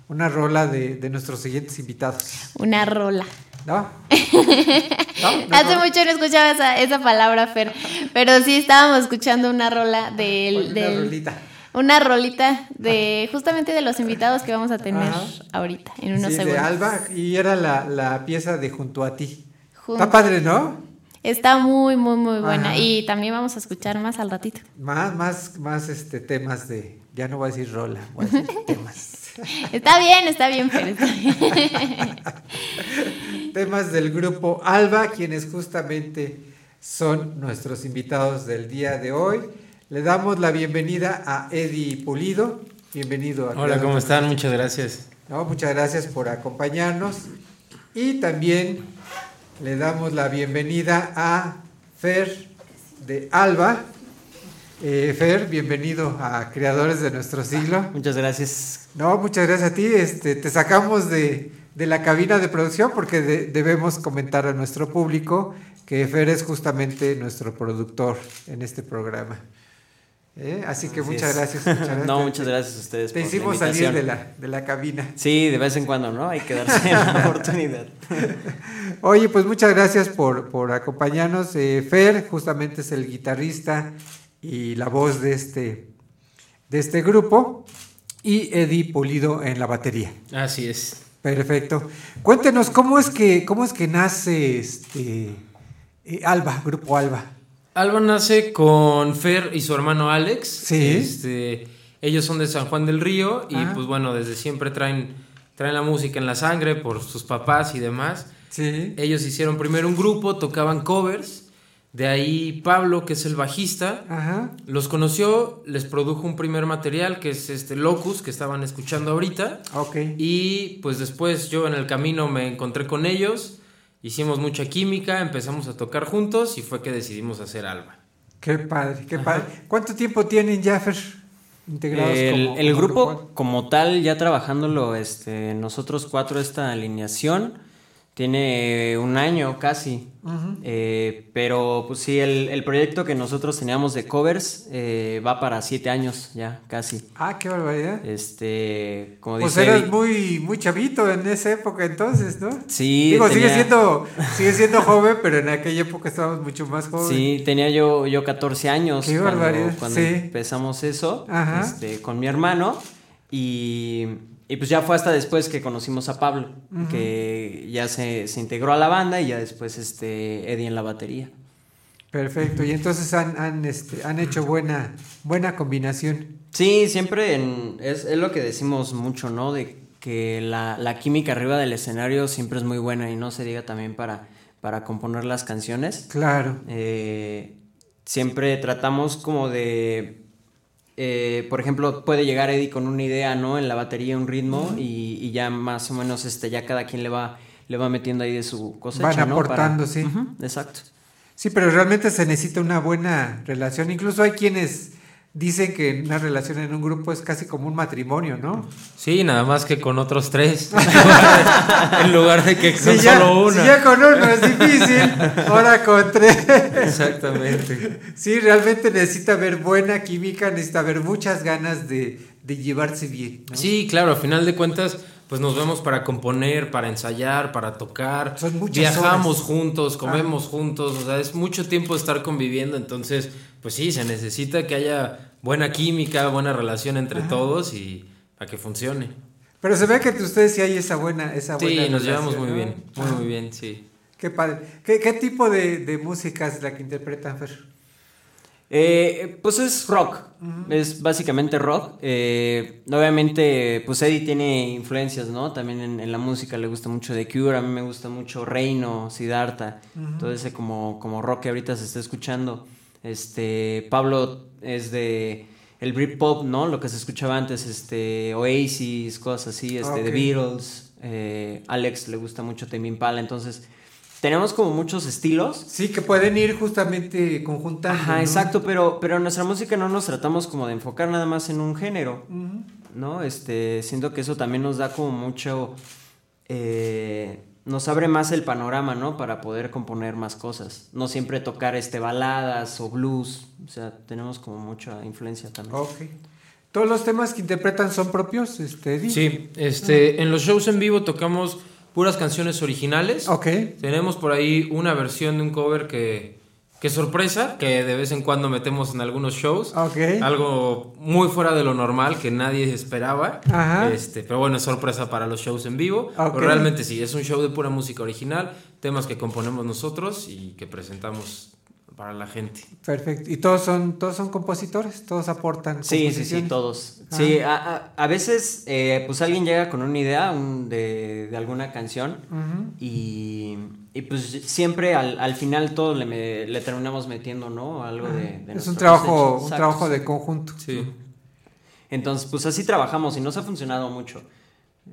S4: una rola de, de nuestros siguientes invitados.
S5: Una rola.
S4: ¿No?
S5: Hace mucho no escuchaba esa, esa palabra, Fer. Pero sí estábamos escuchando una rola del.
S4: Una
S5: del-
S4: rolita.
S5: Una rolita de justamente de los invitados que vamos a tener
S4: Ajá.
S5: ahorita, en unos
S4: Sí, de
S5: segundos.
S4: Alba, y era la, la pieza de Junto a ti.
S5: Junto-
S4: Está padre, ¿no?
S5: Está muy, muy, muy buena.
S4: Ajá.
S5: Y también vamos a escuchar más al ratito.
S4: Más, más, más este, temas de. Ya no voy a decir rola, voy a decir temas.
S5: Está bien, está bien, está bien.
S4: temas del grupo Alba, quienes justamente son nuestros invitados del día de hoy. Le damos la bienvenida a Eddie Pulido. Bienvenido. a
S34: Hola, ¿cómo están? Muchas gracias.
S4: No, muchas gracias por acompañarnos. Y también le damos la bienvenida a Fer de Alba. Eh, Fer, bienvenido a Creadores de nuestro siglo.
S34: Muchas gracias.
S4: No, muchas gracias a ti. Este, te sacamos de, de la cabina de producción porque de- debemos comentar a nuestro público que Fer es justamente nuestro productor en este programa. ¿Eh? Así que
S34: Así
S4: muchas
S34: es.
S4: gracias, muchas gracias.
S34: No, muchas gracias a ustedes
S4: Te
S34: por la
S4: hicimos salir
S34: invitación.
S4: de la, de la cabina.
S34: Sí, de vez en cuando, ¿no? Hay que darse la oportunidad.
S4: Oye, pues muchas gracias por, por acompañarnos. Eh, Fer justamente es el guitarrista y la voz de este, de este grupo. Y Eddie Pulido en la batería.
S34: Así es.
S4: Perfecto. Cuéntenos, ¿cómo es que, cómo es que nace este eh, Alba, Grupo Alba?
S34: Alba nace con Fer y su hermano Alex.
S4: Sí.
S34: Este, ellos son de San Juan del Río y
S4: Ah.
S34: pues bueno, desde siempre traen, traen la música en la sangre por sus papás y demás.
S4: Sí.
S34: Ellos hicieron primero un grupo, tocaban covers. De ahí Pablo, que es el bajista,
S4: Ajá.
S34: los conoció, les produjo un primer material que es este Locus, que estaban escuchando ahorita.
S4: Ok.
S34: Y pues después yo en el camino me encontré con ellos, hicimos mucha química, empezamos a tocar juntos y fue que decidimos hacer Alba.
S4: Qué padre, qué padre. ¿Cuánto tiempo tienen ya, Fer, integrados
S35: El,
S4: como,
S35: el
S4: como
S35: grupo como tal, ya trabajándolo este, nosotros cuatro, esta alineación, tiene un año casi.
S4: Ujú.
S35: Eh, pero pues sí, el, el proyecto que nosotros teníamos de covers eh, va para siete años ya, casi.
S4: Ah, qué barbaridad.
S35: Este, como
S4: Pues
S35: dice...
S4: eras
S35: Eddie-
S4: muy, muy chavito en esa época entonces, ¿no?
S35: Sí,
S4: Digo, sigue
S35: tenía-
S4: siendo, sigue siendo joven, pero en aquella época estábamos mucho más jóvenes.
S35: Sí, tenía yo, yo 14 años
S4: Qué
S35: cuando,
S4: barbaridad,
S35: cuando
S4: sí.
S35: empezamos eso
S4: Ajá.
S35: este, con mi hermano y, y pues ya fue hasta después que conocimos a Pablo, que ya se, se integró a la banda y ya después este, Eddie en la batería.
S4: Perfecto, y entonces han, han, este, han hecho buena, buena combinación.
S35: Sí, siempre en- es, es lo que decimos mucho, ¿no? De que la, la química arriba del escenario siempre es muy buena y no se diga también para, para componer las canciones.
S4: Claro.
S35: Eh, siempre tratamos como de, eh, por ejemplo, puede llegar Eddie con una idea, ¿no? En la batería, un ritmo y, y ya más o menos este, ya cada quien le va, le va metiendo ahí de su cosecha,
S4: Van
S35: ¿no? Para-
S4: aportando, sí.
S35: Exacto.
S4: Sí, pero realmente se necesita una buena relación. Incluso hay quienes Dicen que una relación en un grupo es casi como un matrimonio, ¿no?
S34: Sí, nada más que con otros tres. en lugar de que con
S4: Si ya,
S34: solo una.
S4: si ya con uno es difícil, ahora con tres.
S34: Exactamente.
S4: Sí, realmente necesita haber buena química, necesita haber muchas ganas de, de llevarse bien. ¿no?
S34: Sí, claro, a final de cuentas, pues nos vemos para componer, para ensayar, para tocar.
S4: Son muchas
S34: Viajamos
S4: horas.
S34: juntos, comemos juntos, o sea, es mucho tiempo estar conviviendo, entonces, pues sí, se necesita que haya buena química, buena relación entre todos y para que funcione.
S4: Pero se ve que entre ustedes sí hay esa buena, esa
S34: Sí,
S4: buena
S34: nos
S4: relación,
S34: llevamos muy
S4: ¿no?
S34: bien, muy,
S4: Ah,
S34: muy bien, sí.
S4: Qué padre. ¿Qué, qué tipo de, de música es la que interpretan, Fer?
S35: Eh, pues es rock, es básicamente rock. Eh, obviamente, pues Eddie tiene influencias, ¿no? También en, en la música le gusta mucho The Cure, a mí me gusta mucho Reino, Siddhartha, todo ese como, como rock que ahorita se está escuchando. Este, Pablo es de el Britpop, ¿no? Lo que se escuchaba antes, este, Oasis, cosas así, este, The
S4: Ok.
S35: Beatles. eh, Alex le gusta mucho Tame Impala, entonces tenemos como muchos estilos.
S4: Sí, que pueden ir justamente conjuntando.
S35: Ajá,
S4: ¿no?
S35: exacto, pero, pero en nuestra música no nos tratamos como de enfocar nada más en un género. ¿no? Este, siento que eso también nos da como mucho, eh, nos abre más el panorama, ¿no? Para poder componer más cosas, no siempre tocar este baladas o blues, o sea, tenemos como mucha influencia también.
S4: Ok. ¿Todos los temas que interpretan son propios, este, Eddie?
S34: Sí, este, en los shows en vivo tocamos puras canciones originales.
S4: Ok.
S34: Tenemos por ahí una versión de un cover que, que sorpresa, que de vez en cuando metemos en algunos shows.
S4: Ok.
S34: Algo muy fuera de lo normal que nadie esperaba.
S4: Ajá.
S34: Este, pero bueno, es sorpresa para los shows en vivo.
S4: Ok.
S34: Pero realmente sí, es un show de pura música original, temas que componemos nosotros y que presentamos para la gente.
S4: Perfecto. ¿Y todos son, todos son compositores? ¿Todos aportan
S35: Sí, sí, sí, todos.
S4: Ah.
S35: Sí, a, a- a veces eh, pues alguien llega con una idea un- de, de alguna canción y, y, pues siempre al, al final todo le, me- le terminamos metiendo, ¿no? Algo de, de
S4: Es un trabajo, un trabajo de conjunto.
S34: Sí.
S35: Entonces, pues así trabajamos y nos ha funcionado mucho.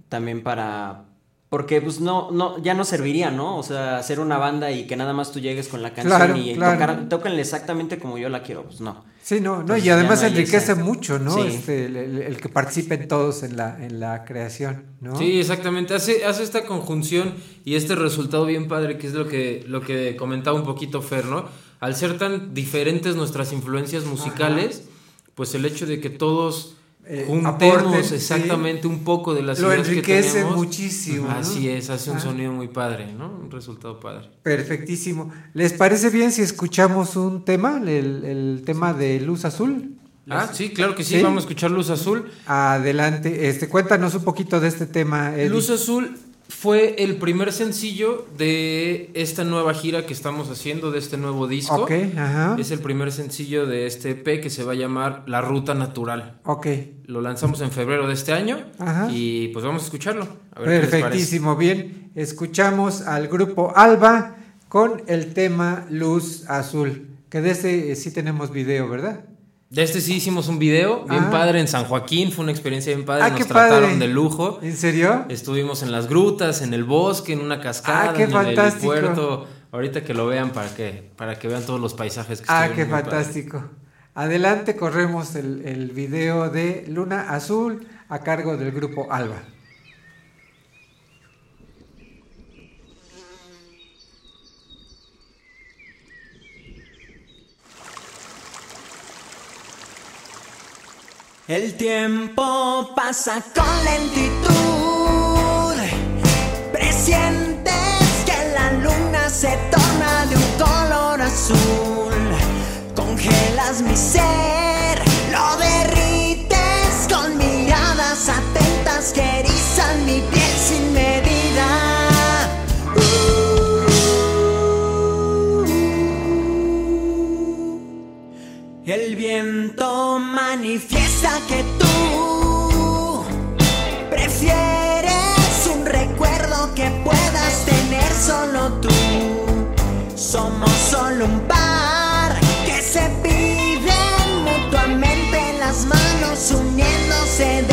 S35: También para... Porque pues no, no, ya no serviría, ¿no? O sea, hacer una banda y que nada más tú llegues con la canción
S4: Claro,
S35: y
S4: claro.
S35: tocar, tóquenle exactamente como yo la quiero, pues no.
S4: Sí, no, no,
S35: Entonces,
S4: y además
S35: no
S4: enriquece
S35: esa-
S4: mucho, ¿no?
S35: Sí.
S4: Este, el, el- el que participen todos en la, en la creación, ¿no?
S34: Sí, exactamente. Hace, hace esta conjunción y este resultado bien padre, que es lo que, lo que comentaba un poquito Fer, ¿no? Al ser tan diferentes nuestras influencias musicales, pues el hecho de que todos
S4: Eh,
S34: juntemos
S4: aporten, sí.
S34: exactamente un poco de las
S4: Lo
S34: ideas que
S4: enriquece
S34: tenemos.
S4: muchísimo, ¿no?
S34: Así es, hace un
S4: Ah.
S34: sonido muy padre, ¿no? Un resultado padre.
S4: Perfectísimo. ¿Les parece bien si escuchamos un tema, el, el tema de Luz Azul?
S34: Ah, sí, claro que sí, vamos a escuchar Luz Azul.
S4: Adelante, este, cuéntanos un poquito de este tema. Eddie.
S34: Luz Azul fue el primer sencillo de esta nueva gira que estamos haciendo, de este nuevo disco.
S4: Ok, ajá.
S34: Es el primer sencillo de este EP que se va a llamar La Ruta Natural.
S4: Ok,
S34: Lo lanzamos en febrero de este año
S4: Ajá.
S34: y pues vamos a escucharlo. A ver qué les parece.
S4: perfectísimo, bien. Escuchamos al grupo Alba con el tema Luz Azul, que de este eh, sí tenemos video, ¿verdad?
S34: De este sí hicimos un video bien
S4: Ah.
S34: padre en San Joaquín, fue una experiencia bien padre,
S4: Ah,
S34: nos trataron
S4: padre.
S34: de lujo.
S4: ¿En serio?
S34: Estuvimos en las grutas, en el bosque, en una cascada,
S4: Ah, qué
S34: en
S4: fantástico.
S34: el puerto. Ahorita que lo vean para que para que vean todos los paisajes que
S4: Ah, qué fantástico. Adelante, corremos el, el video de Luna Azul a cargo del grupo Alba.
S36: El tiempo pasa con lentitud. Presientes que la luna se torna de un color azul. Congelas mi ser, lo derrites con miradas atentas que erizan mi piel sin medida. El viento manifiesta que tú prefieres un recuerdo que puedas tener solo tú. Somos solo un par que se piden mutuamente las manos uniéndose de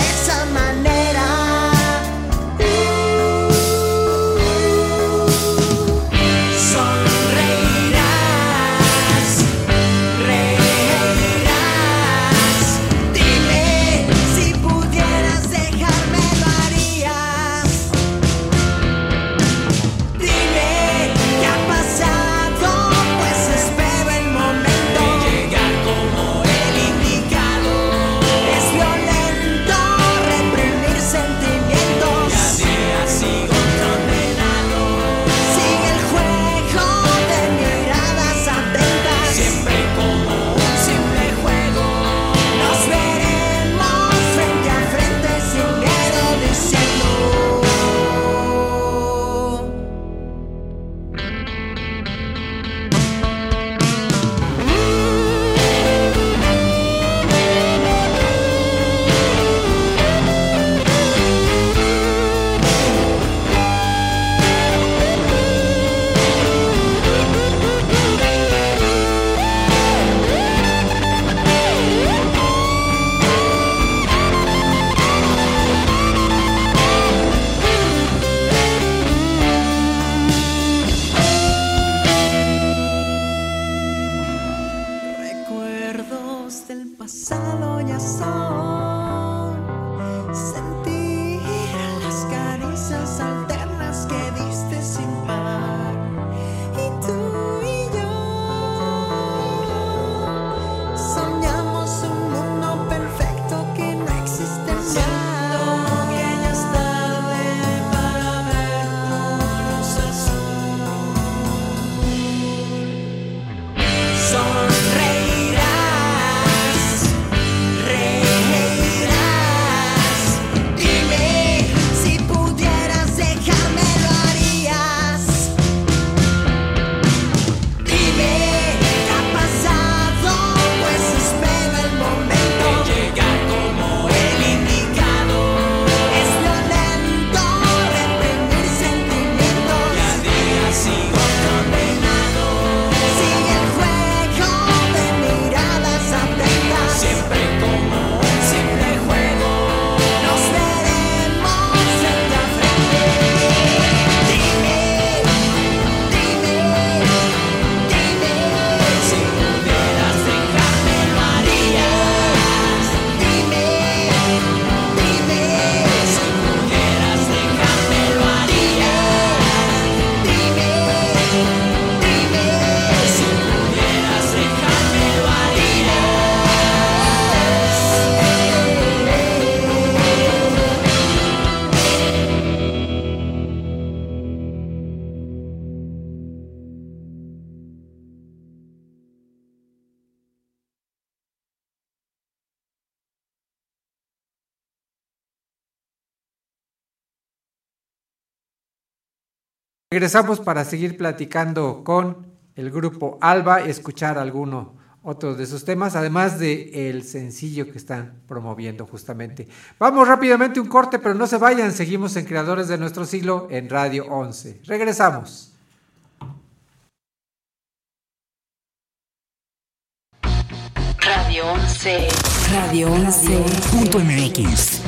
S4: Regresamos para seguir platicando con el grupo Alba y escuchar alguno otros de sus temas, además de el sencillo que están promoviendo justamente. Vamos rápidamente un corte, pero no se vayan, seguimos en Creadores de nuestro siglo en Radio 11. Regresamos.
S33: Radio 11. Radio 11.mx.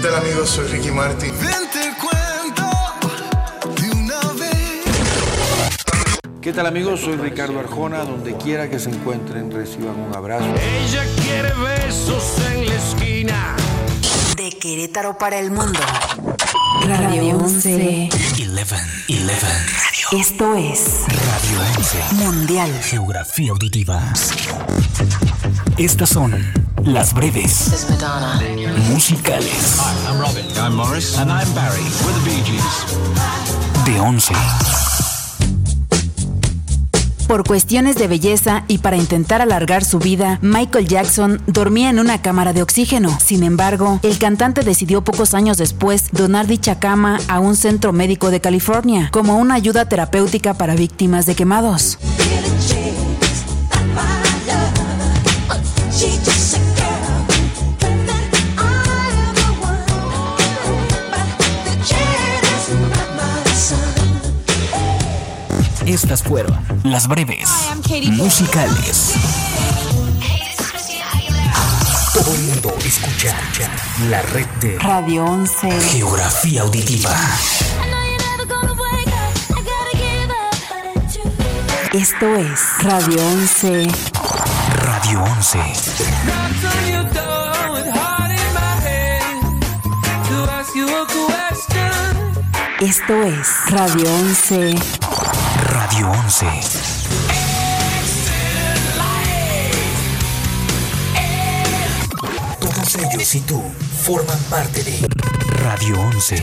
S37: ¿Qué tal amigos? Soy Ricky Martin.
S38: ¿Qué tal amigos? Soy Ricardo Arjona. Donde quiera que se encuentren, reciban un abrazo.
S33: Ella quiere besos en la esquina. De Querétaro para el mundo. Radio 11.
S1: 11. 11.
S33: Esto es
S1: Radio 11.
S33: Mundial.
S1: Geografía auditiva. Estas son las breves musicales
S17: I'm Robin. I'm Morris. And I'm Barry. We're the Bee Gees.
S1: de 11.
S33: Por cuestiones de belleza y para intentar alargar su vida, Michael Jackson dormía en una cámara de oxígeno. Sin embargo, el cantante decidió pocos años después donar dicha cama a un centro médico de California como una ayuda terapéutica para víctimas de quemados.
S1: Estas fueron las breves musicales. Todo el mundo escucha la red de
S33: Radio 11.
S1: Geografía auditiva.
S33: Esto es Radio 11.
S1: Radio 11.
S33: Esto es Radio 11.
S1: Radio 11. Todos ellos y tú forman parte de Radio 11.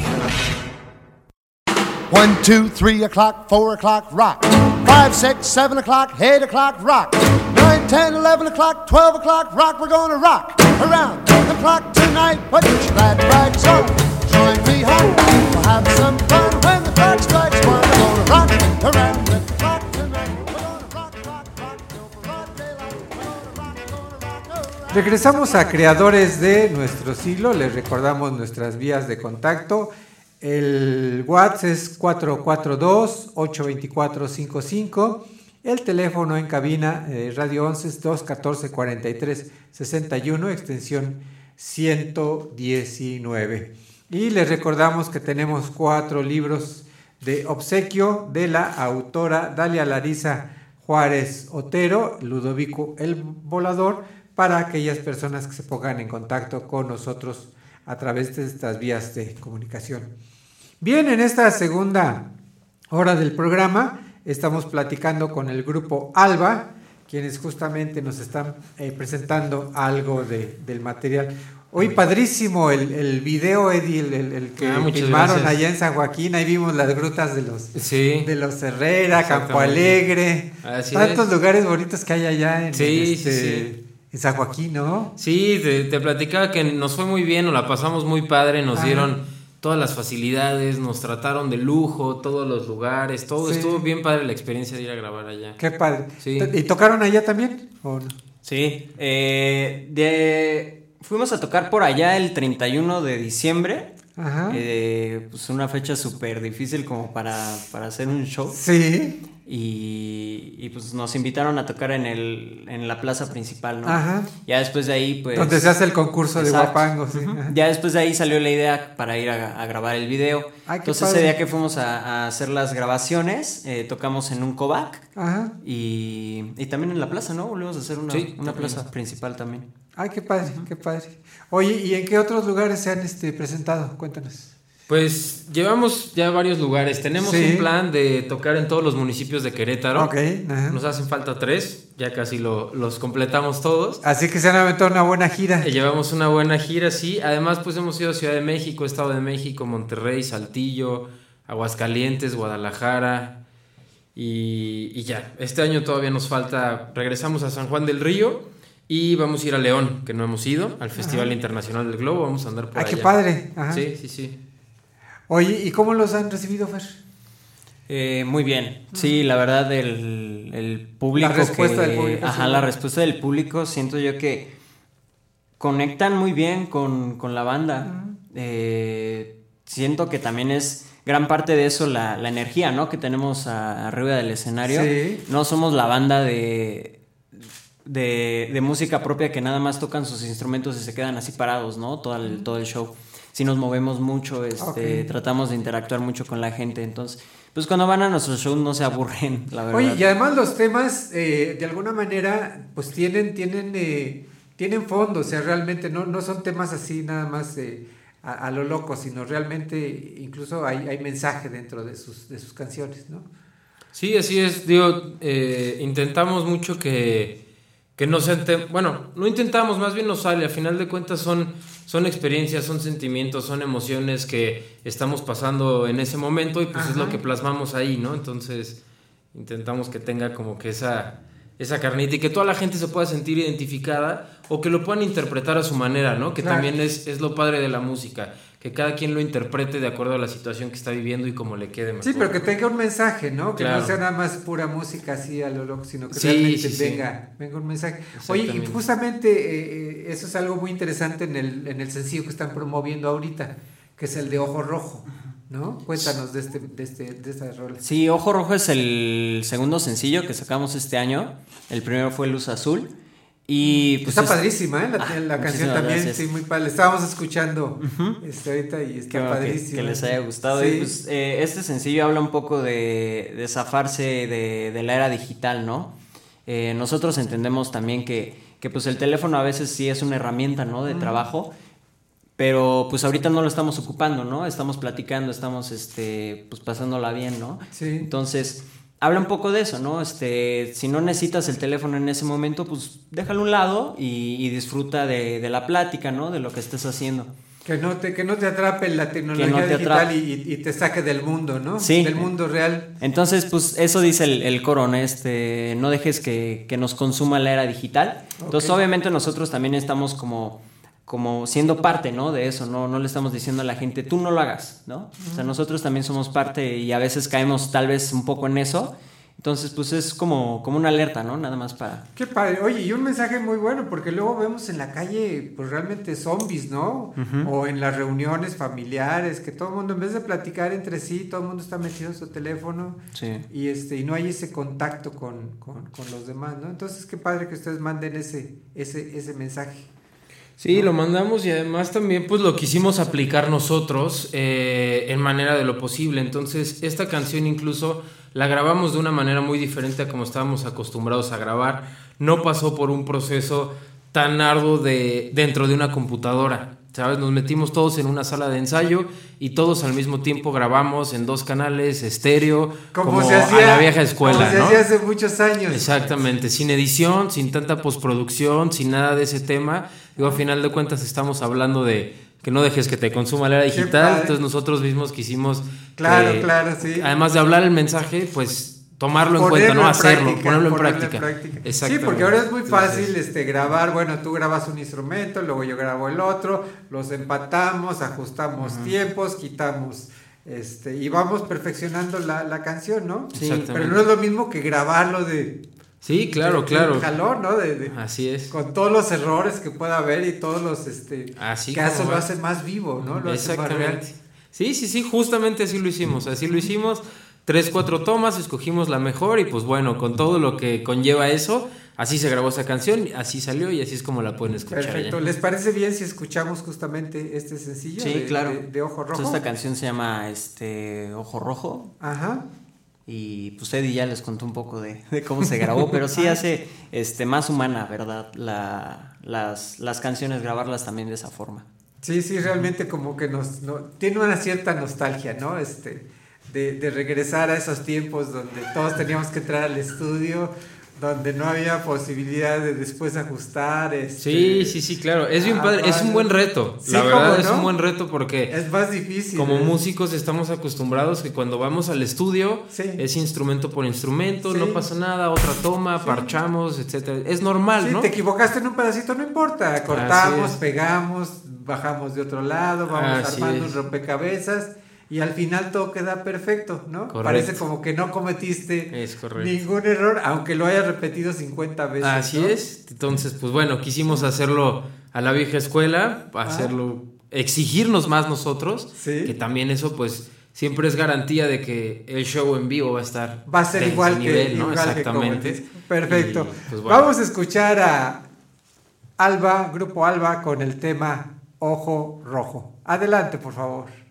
S23: One, two, three o'clock, four o'clock, rock. Five, six, seven o'clock, eight o'clock, rock. Nine, ten, eleven o'clock, twelve o'clock, rock. We're gonna rock around the clock tonight. Put your glad rags on. Join me home. We'll have some fun when the clock strikes one. We're gonna rock around
S4: Regresamos a creadores de nuestro siglo. Les recordamos nuestras vías de contacto. El WhatsApp es 442-824-55. El teléfono en cabina eh, Radio 11 es 214-43-61, extensión 119. Y les recordamos que tenemos cuatro libros de obsequio de la autora Dalia Larisa Juárez Otero, Ludovico el Volador, para aquellas personas que se pongan en contacto con nosotros a través de estas vías de comunicación. Bien, en esta segunda hora del programa estamos platicando con el grupo Alba, quienes justamente nos están eh, presentando algo de- del material. Hoy padrísimo el, el video, Eddie, el, el- el que
S34: Ah,
S4: filmaron
S34: gracias.
S4: allá en San Joaquín. Ahí vimos las grutas de los,
S34: Sí.
S4: de los Herrera, Campo. Alegre. Tantos
S34: es.
S4: lugares bonitos que hay allá en,
S34: Sí,
S4: este,
S34: sí, sí.
S4: En San Joaquín, ¿no?
S34: Sí, te, te platicaba que nos fue muy bien, nos la pasamos muy padre, nos
S4: Ajá.
S34: dieron todas las facilidades, nos trataron de lujo, todos los lugares, todo
S4: Sí.
S34: estuvo bien padre la experiencia de ir a grabar allá.
S4: Qué padre.
S34: Sí.
S4: ¿Y tocaron allá también? ¿O no?
S35: Sí, eh, de, fuimos a tocar por allá el 31 de diciembre
S4: Ajá.
S35: Eh, pues una fecha súper difícil como para, para hacer un show.
S4: Sí.
S35: Y, y, pues nos invitaron a tocar en, el, en la plaza principal, ¿no?
S4: Ajá.
S35: Ya después de ahí, pues...
S4: Donde se hace el concurso de guapangos. sí.
S35: Ya después de ahí salió la idea para ir a, a grabar el video.
S4: Ay, qué
S35: Entonces
S4: padre.
S35: ese día que fuimos a, a hacer las grabaciones, eh, tocamos en un Kovac
S4: Ajá.
S35: y, y también en la plaza, ¿no? Volvimos a hacer una,
S34: Sí,
S35: una plaza principal también.
S4: Ay, qué padre, qué padre. Oye, ¿y en qué otros lugares se han este, presentado? Cuéntanos.
S34: Pues llevamos ya varios lugares. Tenemos
S4: Sí.
S34: un plan de tocar en todos los municipios de Querétaro.
S4: Ok, ajá.
S34: Nos hacen falta tres, ya casi lo- los completamos todos.
S4: Así que se han aventado una buena gira.
S34: Eh, Llevamos una buena gira, sí. Además, pues hemos ido a Ciudad de México, Estado de México, Monterrey, Saltillo, Aguascalientes, Guadalajara. Y, y ya, este año todavía nos falta, regresamos a San Juan del Río y vamos a ir a León, que no hemos ido, al Festival Internacional del Globo, vamos a andar por
S4: Ah,
S34: allá.
S4: qué padre. Ajá.
S34: Sí, sí, sí.
S4: Oye, ¿y cómo los han recibido, Fer?
S35: Eh, muy bien. Sí, la verdad, el, el público.
S4: La respuesta
S35: que-
S4: del público,
S35: Ajá,
S4: sí.
S35: la respuesta del público. Siento yo que conectan muy bien con, con la banda. Eh, siento que también es gran parte de eso la, la energía, ¿no? Que tenemos a- arriba del escenario.
S4: Sí.
S35: No somos la banda de, de, de música propia que nada más tocan sus instrumentos y se quedan así parados, ¿no? Todo el, todo el show. Si nos movemos mucho, este, tratamos de interactuar mucho con la gente. Entonces, pues cuando van a nuestros shows no se aburren, la verdad.
S4: Oye, y además los temas, eh, de alguna manera, pues tienen, tienen, eh, tienen fondo, o sea, realmente no, no son temas así nada más eh, a, a lo loco, sino realmente incluso hay, hay mensaje dentro de sus, de sus canciones, ¿no?
S34: Sí, así es. Digo, eh, intentamos mucho que, que no sean... Bueno, no intentamos, más bien nos sale. A final de cuentas son, son experiencias, son sentimientos, son emociones que estamos pasando en ese momento y pues es lo que plasmamos ahí, ¿no? Entonces intentamos que tenga como que esa, esa carnita y que toda la gente se pueda sentir identificada o que lo puedan interpretar a su manera, ¿no? Que
S4: Claro.
S34: también es, es lo padre de la música. Que cada quien lo interprete de acuerdo a la situación que está viviendo y como le quede mejor.
S4: Sí, pero que tenga un mensaje, ¿no? Que no sea nada más pura música así a lo loco, sino que
S34: Sí,
S4: realmente
S34: sí, sí.
S4: venga, venga un mensaje. Oye, y justamente eh, eh, eso es algo muy interesante en el, en el sencillo que están promoviendo ahorita, que es el de Ojo Rojo, ¿no? Cuéntanos de este, de este, de esta rola.
S35: Sí, Ojo Rojo es el segundo sencillo que sacamos este año. El primero fue Luz Azul. Y pues
S4: está
S35: es-
S4: padrísima, ¿eh? La,
S35: Ah,
S4: la canción también,
S35: gracias.
S4: sí, muy padre. Estábamos escuchando este, ahorita y está
S35: que-
S4: padrísima.
S35: Que, les haya gustado.
S4: Sí.
S35: Y, pues, eh, este sencillo habla un poco de, de zafarse de, de la era digital, ¿no? Eh, nosotros entendemos también que, que, pues el teléfono a veces sí es una herramienta, ¿no? De trabajo. Pero pues ahorita no lo estamos ocupando, ¿no? Estamos platicando, estamos este, pues pasándola bien, ¿no?
S4: Sí.
S35: Entonces, habla un poco de eso, ¿no? Este, si no necesitas el teléfono en ese momento, pues déjalo a un lado y, y disfruta de, de la plática, ¿no? De lo que estés haciendo.
S4: Que no te, que no te atrape la tecnología
S35: no te
S4: digital y, y te saque del mundo, ¿no?
S35: Sí.
S4: Del mundo real.
S35: Entonces, pues eso dice el, el coro, ¿no? Este, no dejes que, que nos consuma la era digital. Entonces, obviamente nosotros también estamos como, como siendo parte, ¿no? De eso, ¿no? No le estamos diciendo a la gente, tú no lo hagas, ¿no? O sea, nosotros también somos parte y a veces caemos tal vez un poco en eso. Entonces, pues es como, como una alerta, ¿no? Nada más para...
S4: Qué padre. Oye, y un mensaje muy bueno, porque luego vemos en la calle, pues realmente zombies, ¿no? O en las reuniones familiares, que todo el mundo, en vez de platicar entre sí, todo el mundo está metido en su teléfono
S35: Sí.
S4: y este y no hay ese contacto con, con, con los demás, ¿no? Entonces, qué padre que ustedes manden ese, ese, ese mensaje.
S34: Sí, lo mandamos y además también pues lo quisimos aplicar nosotros eh, en manera de lo posible. Entonces esta canción incluso la grabamos de una manera muy diferente a como estábamos acostumbrados a grabar. No pasó por un proceso tan arduo de, dentro de una computadora. ¿Sabes? Nos metimos todos en una sala de ensayo y todos al mismo tiempo grabamos en dos canales estéreo, como,
S4: se hacía,
S34: a la vieja escuela.
S4: como se
S34: ¿no?
S4: hacía hace muchos años.
S34: Exactamente, sin edición, sin tanta postproducción, sin nada de ese tema. Digo, a final de cuentas estamos hablando de que no dejes que te consuma la era digital, entonces nosotros mismos quisimos...
S4: Claro, claro, sí.
S34: Además de hablar el mensaje, pues tomarlo en cuenta, no hacerlo,
S4: práctica,
S34: ponerlo en
S4: ponerlo
S34: práctica.
S4: Sí,
S34: Exactamente.
S4: porque ahora es muy
S34: Entonces,
S4: fácil este, grabar, bueno, tú grabas un instrumento, luego yo grabo el otro, los empatamos, ajustamos tiempos, quitamos, este, y vamos perfeccionando la, la canción, ¿no?
S34: Sí.
S4: Pero no es lo mismo que grabarlo de
S34: Sí, claro,
S4: de-
S34: claro.
S4: del jalón, ¿no? De- de-
S34: Así es.
S4: con todos los errores que pueda haber y todos los este
S34: Así
S4: lo hace más vivo, ¿no? Lo hace más real.
S34: Exactamente. Sí, sí, sí, justamente así lo hicimos. Así lo hicimos. Tres, cuatro tomas, escogimos la mejor y pues bueno, con todo lo que conlleva eso, así se grabó esa canción, así salió y así es como la pueden escuchar.
S4: Perfecto.
S34: ya.
S4: ¿Les parece bien si escuchamos justamente este sencillo?
S35: Sí,
S4: de,
S35: claro.
S4: De, de Ojo Rojo.
S35: Pues esta canción se llama este Ojo Rojo.
S4: Ajá.
S35: Y pues Eddie ya les contó un poco de, de cómo se grabó, pero sí hace este más humana, ¿verdad? La, las, las canciones, grabarlas también de esa forma.
S4: Sí, sí, realmente como que nos no- tiene una cierta nostalgia, ¿no? Este, de, de regresar a esos tiempos donde todos teníamos que entrar al estudio, donde no había posibilidad de después ajustar. Este,
S34: Sí, sí, sí, claro. Es bien padre, es un buen reto.
S4: Sí,
S34: la verdad
S4: ¿cómo
S34: es un buen reto porque
S4: Es más difícil.
S34: como músicos estamos acostumbrados que cuando vamos al estudio es instrumento por instrumento,
S4: Sí.
S34: no pasa nada, otra toma, parchamos, etcétera. Es normal, ¿no?
S4: te equivocaste en un pedacito, no importa. Cortamos, pegamos, bajamos de otro lado, vamos
S34: Así
S4: armando
S34: es.
S4: un rompecabezas y al final todo queda perfecto, ¿no?
S34: Correcto.
S4: Parece como que no cometiste ningún error, aunque lo hayas repetido 50 veces.
S34: Así
S4: ¿no?
S34: es. Entonces, pues bueno, quisimos hacerlo a la vieja escuela, hacerlo, exigirnos más nosotros, que también eso pues siempre es garantía de que el show en vivo va a estar
S4: Va a ser igual que,
S34: nivel, ¿no?
S4: igual que
S34: Exactamente.
S4: Perfecto.
S34: Y, pues, bueno.
S4: Vamos a escuchar a Alba, Grupo Alba, con el tema Ojo Rojo. Adelante, por favor.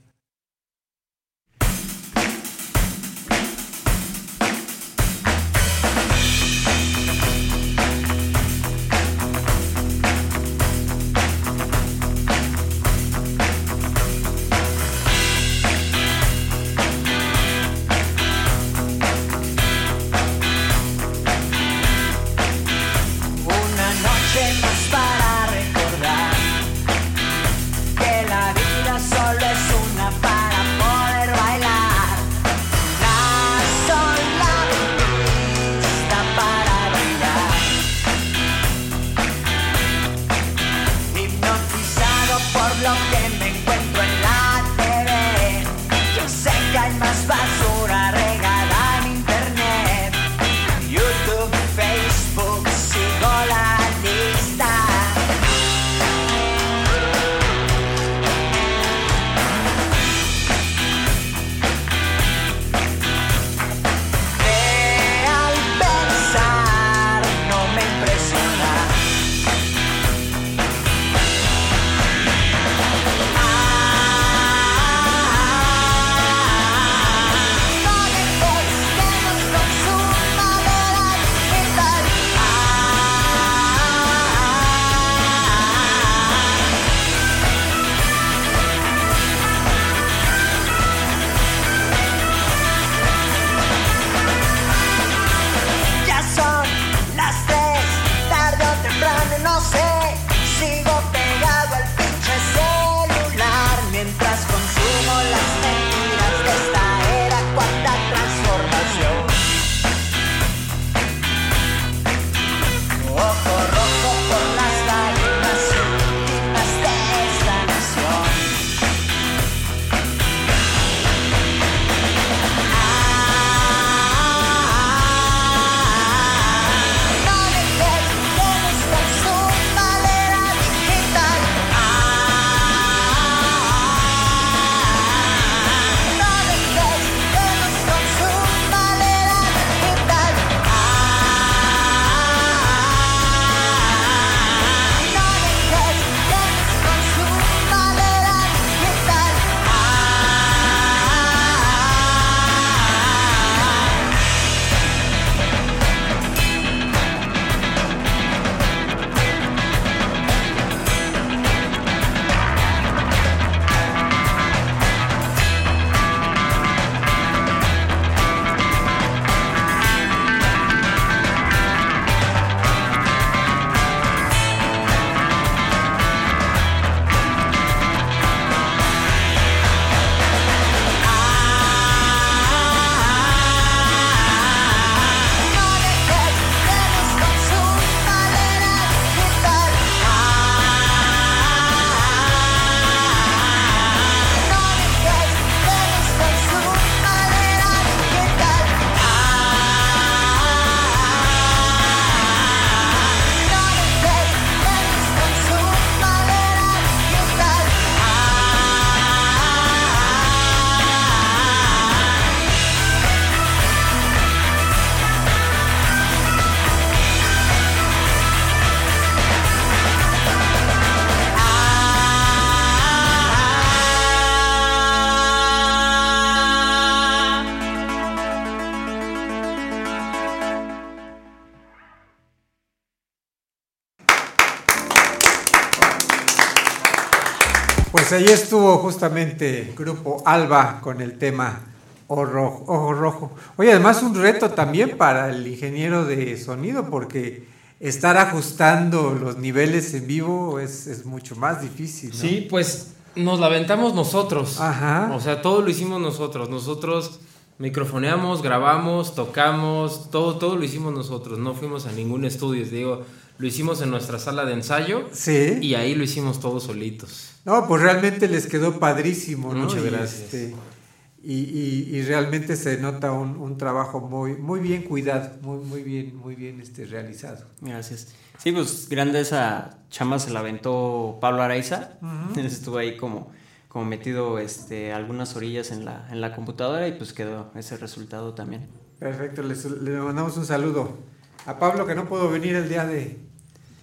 S4: Ahí estuvo justamente Grupo Alba con el tema Ojo Rojo. Ojo Rojo. Oye, además un reto también para el ingeniero de sonido porque estar ajustando los niveles en vivo es, es mucho más difícil. ¿no?
S34: Sí, pues nos la aventamos nosotros.
S4: Ajá.
S34: O sea, todo lo hicimos nosotros. Nosotros microfoneamos, grabamos, tocamos, todo, todo lo hicimos nosotros. No fuimos a ningún estudio, digo, lo hicimos en nuestra sala de ensayo.
S4: Sí.
S34: Y ahí lo hicimos todos solitos.
S4: No, pues realmente les quedó padrísimo, ¿no?
S34: Muchas
S4: Y,
S34: gracias.
S4: este, y, y- y realmente se nota un, un trabajo muy, muy bien cuidado, muy, muy bien, muy bien este, realizado.
S35: Gracias. Sí, pues grande esa chamba se la aventó Pablo Araiza. Él estuvo ahí como, como metido este, algunas orillas en la, en la computadora y pues quedó ese resultado también.
S4: Perfecto, les- le mandamos un saludo a Pablo que no pudo venir el día de...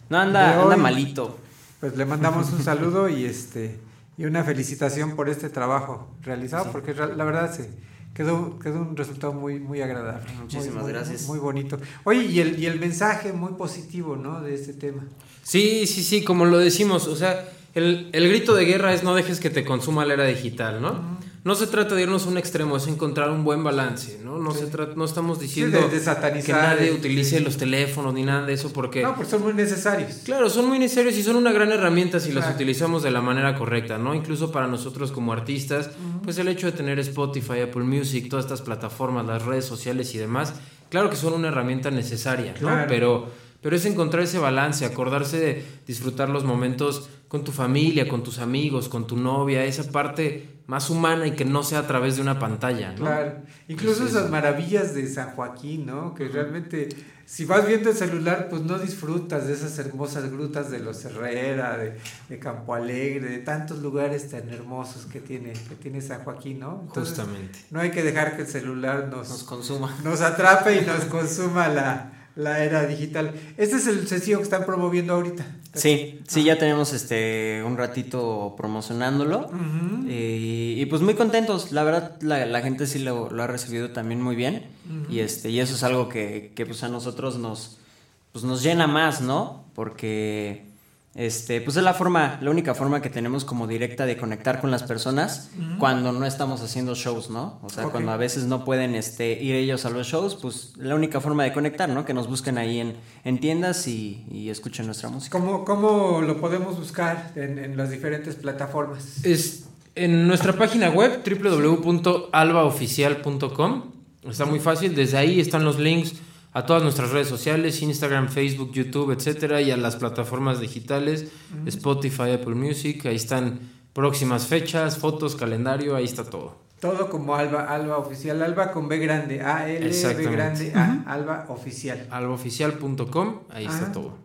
S35: No, anda,
S4: de
S35: anda malito.
S4: Pues le mandamos un saludo y este y una felicitación por este trabajo realizado, porque la verdad se quedó, quedó un resultado muy, muy agradable.
S35: Muchísimas
S4: muy,
S35: gracias.
S4: Muy, bonito. Oye, y el, y el mensaje muy positivo, ¿no? De este tema.
S34: Sí, sí, sí, como lo decimos, o sea, el, el grito de guerra es no dejes que te consuma la era digital, ¿no? No se trata de irnos a un extremo, es encontrar un buen balance, ¿no? No, se trata, no estamos diciendo
S4: de- de satanizar,
S34: que nadie utilice
S4: sí.
S34: los teléfonos ni nada de eso porque...
S4: No, porque son muy necesarios.
S34: Claro, son muy necesarios y son una gran herramienta si las utilizamos de la manera correcta, ¿no? Incluso para nosotros como artistas, pues el hecho de tener Spotify, Apple Music, todas estas plataformas, las redes sociales y demás, claro que son una herramienta necesaria, ¿no?
S4: Claro.
S34: Pero, pero es encontrar ese balance, acordarse de disfrutar los momentos con tu familia, con tus amigos, con tu novia, esa parte más humana y que no sea a través de una pantalla, ¿no?
S4: Claro. Incluso esas maravillas de San Joaquín, ¿no? Que realmente, si vas viendo el celular, pues no disfrutas de esas hermosas grutas de los Herrera, de, de Campo Alegre, de tantos lugares tan hermosos que tiene, que tiene San Joaquín, ¿no? Entonces,
S34: Justamente.
S4: No hay que dejar que el celular nos,
S35: Nos consuma.
S4: nos atrape y nos consuma la, la era digital. Este es el sencillo que están promoviendo ahorita.
S35: Sí, sí, ya tenemos este un ratito promocionándolo eh, y pues muy contentos, la verdad la, la gente sí lo, lo ha recibido también muy bien y este y eso es algo que, que, pues a nosotros nos pues nos llena más, ¿no? Porque este pues es la forma, la única forma que tenemos como directa de conectar con las personas cuando no estamos haciendo shows, ¿no? O sea, cuando a veces no pueden este, ir ellos a los shows, pues la única forma de conectar, ¿no? Que nos busquen ahí en, en tiendas y, y escuchen nuestra música.
S4: ¿Cómo, cómo lo podemos buscar en, en las diferentes plataformas?
S34: Es en nuestra página web www.albaoficial.com. Está muy fácil, desde ahí están los links a todas nuestras redes sociales, Instagram, Facebook, YouTube, etcétera, y a las plataformas digitales. Spotify, Apple Music, ahí están próximas fechas, fotos, calendario, ahí está todo.
S4: Todo como Alba, Alba Oficial, Alba con B grande, A L B grande, A, Alba Oficial.
S34: albaoficial.com, ahí está todo.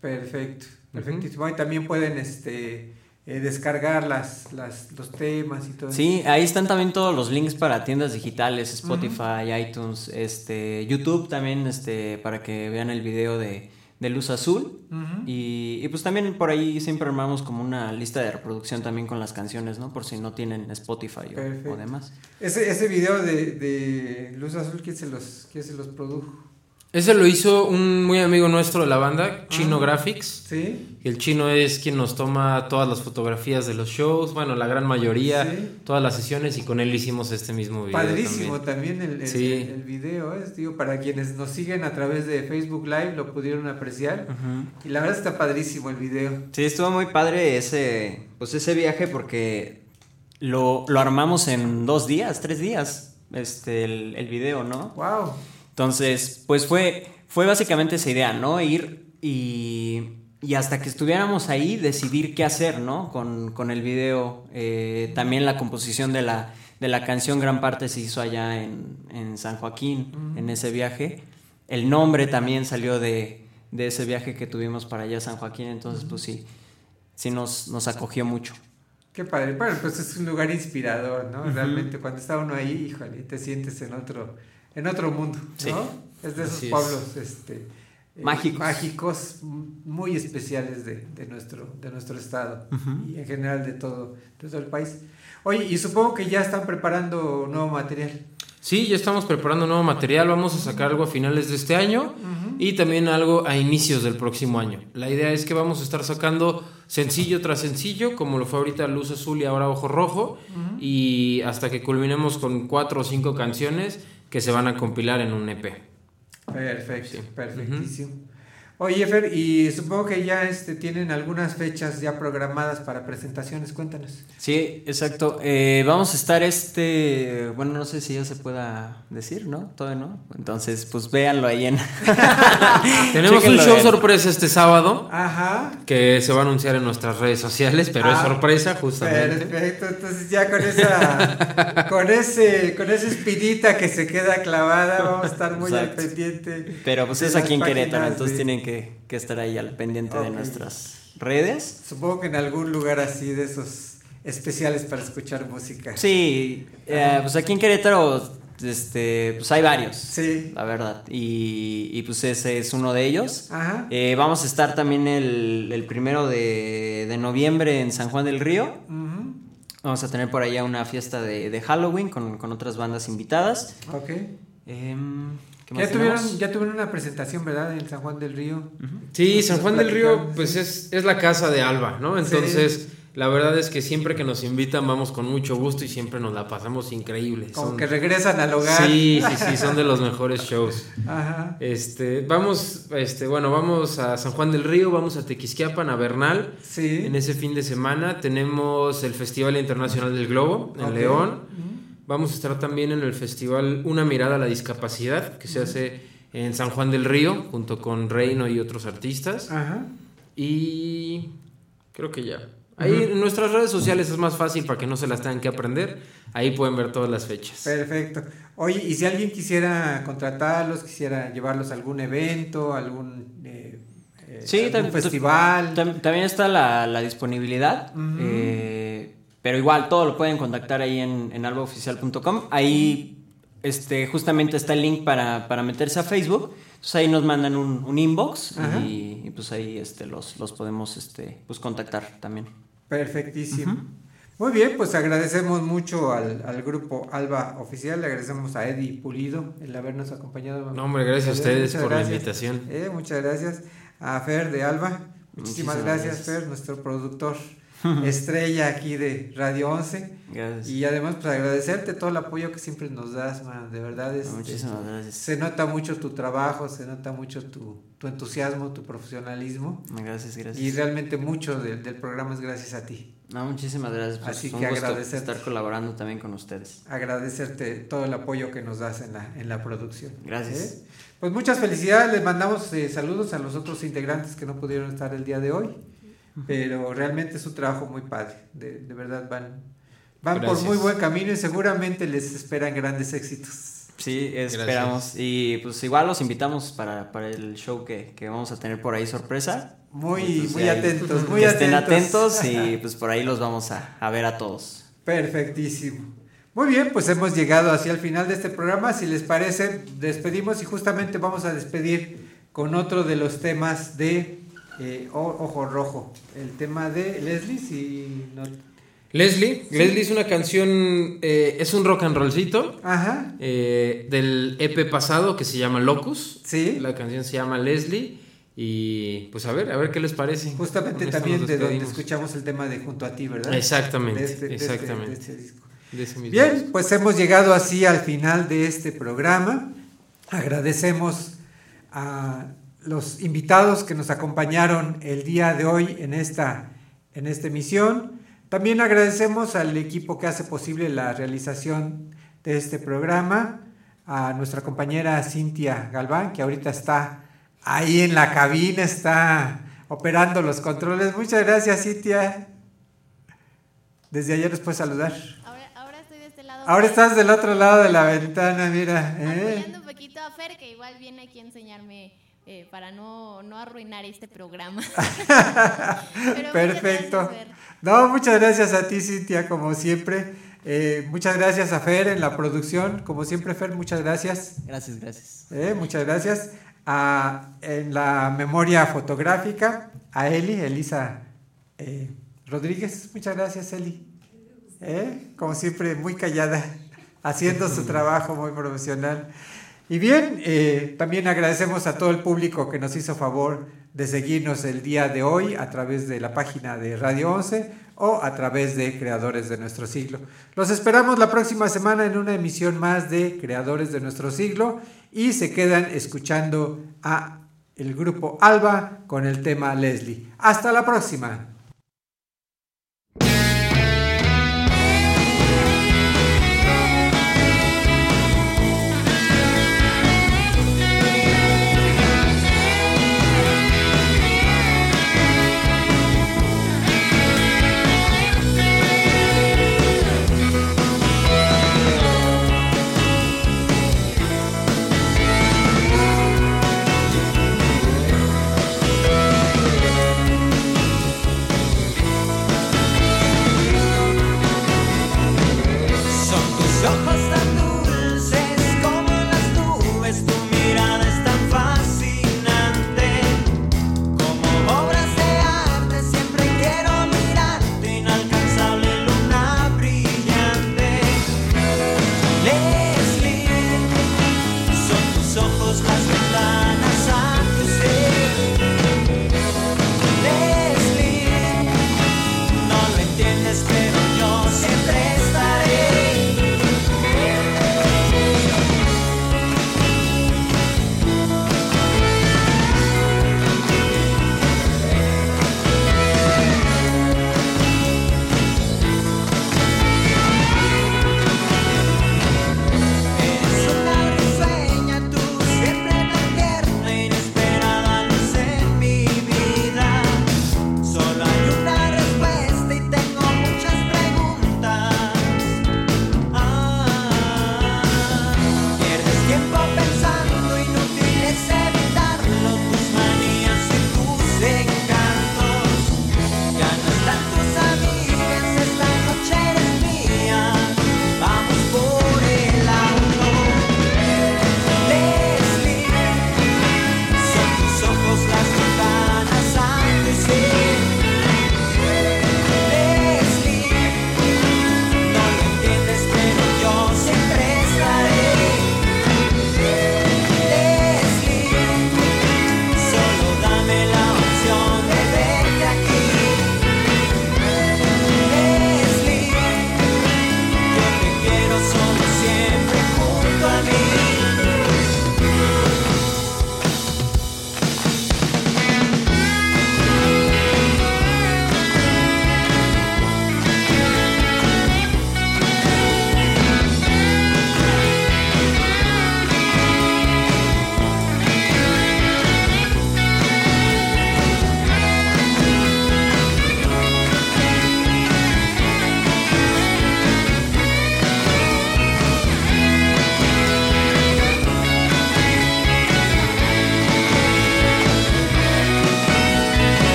S4: Perfecto, perfectísimo. Y también pueden este eh, descargar las, las, los temas y todo eso.
S35: Sí, ahí están también todos los links para tiendas digitales, Spotify, iTunes, este, YouTube también, este, para que vean el video de, de Luz Azul. Y, y pues también por ahí siempre armamos como una lista de reproducción también con las canciones, ¿no? Por si no tienen Spotify o- o, demás.
S4: Ese, ese video de, de Luz Azul, ¿quién se los, quién se los produjo?
S34: Ese lo hizo un muy amigo nuestro de la banda, Chino
S4: Ah.
S34: Graphics.
S4: Sí.
S34: El chino es quien nos toma todas las fotografías de los shows, bueno, la gran mayoría,
S4: Sí.
S34: todas las sesiones y con él hicimos este mismo video.
S4: Padrísimo también, el, el,
S34: Sí.
S4: el- el video, es, digo, para quienes nos siguen a través de Facebook Live lo pudieron apreciar. Y la verdad está padrísimo el video.
S35: Sí, estuvo muy padre ese, pues ese viaje porque lo, lo armamos en dos días, tres días, este, el, el video, ¿no?
S4: Wow.
S35: Entonces, pues fue, fue básicamente esa idea, ¿no? Ir y, y hasta que estuviéramos ahí, decidir qué hacer, ¿no? Con, con el video. Eh, también la composición de la, de la canción, gran parte se hizo allá en, en San Joaquín, en ese viaje. El nombre también salió de, de ese viaje que tuvimos para allá a San Joaquín, entonces, pues sí, sí nos, nos acogió mucho.
S4: Qué padre. Bueno, pues es un lugar inspirador, ¿no? Realmente cuando está uno ahí, híjole, te sientes en otro, en otro mundo, ¿no?
S35: Sí.
S4: Es de esos
S35: es.
S4: pueblos, este, eh,
S35: Mágicos.
S4: muy especiales de, de nuestro, de nuestro estado y en general de todo, de todo el país. Oye, y supongo que ya están preparando nuevo material.
S34: Sí, ya estamos preparando nuevo material, vamos a sacar algo a finales de este año y también algo a inicios del próximo año. La idea es que vamos a estar sacando sencillo tras sencillo, como lo fue ahorita Luz Azul y ahora Ojo Rojo, y hasta que culminemos con cuatro o cinco canciones que se van a compilar en un EP.
S4: Perfecto, perfectísimo. Oye, Fer, y supongo que ya este, tienen algunas fechas ya programadas para presentaciones, cuéntanos.
S35: Sí, exacto. Eh, vamos a estar este, bueno, no sé si ya se pueda decir, ¿no? Todavía no. Entonces, pues véanlo ahí en...
S34: Tenemos un show sorpresa este sábado
S4: Ajá.
S34: que se va a anunciar en nuestras redes sociales, pero es
S4: Ah,
S34: sorpresa justamente.
S4: Perfecto, entonces ya con esa, con ese, con esa espinita que se queda clavada, vamos a estar muy al
S35: Exacto.
S4: pendiente.
S35: Pero pues es aquí en Querétaro, entonces
S4: de-
S35: tienen que, que estar ahí al pendiente de nuestras redes.
S4: Supongo que en algún lugar así de esos especiales para escuchar música.
S35: Sí, eh, pues aquí en Querétaro, este, pues hay varios.
S4: Sí.
S35: La verdad. Y, y, pues ese es uno de ellos.
S4: Ajá.
S35: Eh, vamos a estar también el, el primero de, de noviembre en San Juan del Río.
S4: Ujú.
S35: Vamos a tener por allá una fiesta de, de Halloween con, con otras bandas invitadas.
S4: Ok.
S35: ¿qué
S4: Ya tuvieron, ya tuvieron una presentación, ¿verdad? En San Juan del Río.
S34: Sí, San Juan del Río, pues es, es la casa de Alba, ¿no? Entonces, la verdad es que siempre que nos invitan vamos con mucho gusto y siempre nos la pasamos increíble.
S4: Como
S34: Son-
S4: que regresan al hogar.
S34: Sí, sí, sí, son de los mejores shows.
S4: Ajá.
S34: Este, vamos, este, bueno, vamos a San Juan del Río, vamos a Tequisquiapan, a Bernal.
S4: Sí.
S34: En ese fin de semana tenemos el Festival Internacional del Globo en. León. Vamos a estar también en el festival Una mirada a la discapacidad que se hace en San Juan del Río junto con Reino y otros artistas.
S4: Ajá.
S34: Y creo que ya. Ahí en nuestras redes sociales es más fácil para que no se las tengan que aprender. Ahí pueden ver todas las fechas.
S4: Perfecto. Oye, y si alguien quisiera contratarlos, quisiera llevarlos a algún evento, algún, eh, eh,
S35: Sí,
S4: algún
S35: tam-
S4: festival.
S35: tam- también está la, la disponibilidad. Eh, pero igual todo lo pueden contactar ahí en, en albaoficial.com. Ahí este, justamente está el link para, para meterse a Facebook. Entonces ahí nos mandan un, un inbox y, y, pues ahí este, los, los podemos este, pues contactar también.
S4: Perfectísimo. Muy bien, pues agradecemos mucho al, al grupo Alba Oficial, le agradecemos a Eddie Pulido el habernos acompañado.
S34: No, hombre, gracias a ustedes
S4: Muchas
S34: por la invitación.
S4: Eh, muchas gracias a Fer de Alba. Muchísimas,
S35: Muchísimas
S4: gracias,
S35: gracias.
S4: Fer, nuestro productor estrella aquí de Radio 11.
S35: Gracias.
S4: Y además, pues agradecerte todo el apoyo que siempre nos das, man. De verdad, es,
S35: Muchísimas gracias.
S4: se nota mucho tu trabajo, se nota mucho tu, tu entusiasmo, tu profesionalismo.
S35: Gracias, gracias.
S4: Y realmente mucho del, del programa es gracias a ti.
S35: No, muchísimas gracias. Pues,
S4: Así que agradecerte.
S35: estar colaborando también con ustedes.
S4: agradecerte todo el apoyo que nos das en la, en la producción.
S35: Gracias.
S4: ¿Eh? Pues muchas felicidades, les mandamos eh, saludos a los otros integrantes que no pudieron estar el día de hoy, pero realmente es un trabajo muy padre, de, de verdad van, van por muy buen camino y seguramente les esperan grandes éxitos.
S35: Sí, esperamos. Y pues igual los invitamos para, para el show que, que vamos a tener por ahí sorpresa.
S4: Muy,
S35: pues,
S4: muy
S35: ahí-
S4: atentos, muy
S35: que estén
S4: atentos.
S35: atentos y pues por ahí los vamos a, a ver a todos.
S4: Perfectísimo. Muy bien, pues hemos llegado hacia el final de este programa. Si les parece, despedimos y justamente vamos a despedir con otro de los temas de eh, Ojo Rojo. El tema de Leslie, si no...
S34: Leslie,
S4: Sí.
S34: Leslie es una canción, eh, es un rock and rollcito
S4: Ajá.
S34: eh, del EP pasado que se llama Locus.
S4: Sí.
S34: La canción se llama Leslie y pues a ver, a ver qué les parece.
S4: Justamente también de donde escuchamos el tema de Junto a ti, ¿verdad?
S34: Exactamente,
S4: De este- de este-
S34: exactamente.
S4: de este disco.
S34: De ese mismo
S4: Bien, pues hemos llegado así al final de este programa. Agradecemos a los invitados que nos acompañaron el día de hoy en esta, en esta emisión. También agradecemos al equipo que hace posible la realización de este programa, a nuestra compañera Cintia Galván, que ahorita está ahí en la cabina, está operando los controles. Muchas gracias, Cintia. Desde ayer les puedes saludar.
S5: Ahora, ahora estoy de este lado.
S4: Ahora estás del otro lado de la ventana, mira. ¿eh?
S5: Un poquito a Fer, que igual viene aquí a enseñarme eh, para no, no arruinar este programa. Pero muchas
S4: Perfecto.
S5: Fer.
S4: No, muchas gracias a ti, Cintia, como siempre. Eh, muchas gracias a Fer en la producción. Como siempre, Fer, muchas gracias.
S35: Gracias, gracias.
S4: Eh, muchas gracias. A- en la memoria fotográfica, a Eli, Elisa eh, Rodríguez. Muchas gracias, Eli. Eh, como siempre, muy callada, haciendo su trabajo muy profesional.
S36: Y bien, eh, también agradecemos a todo el público que nos hizo favor de seguirnos el día de hoy a través de la página de Radio 11 o a través de Creadores de Nuestro Siglo. Los esperamos la próxima semana en una emisión más de Creadores de Nuestro Siglo y se quedan escuchando a el grupo Alba con el tema Leslie. Hasta la próxima.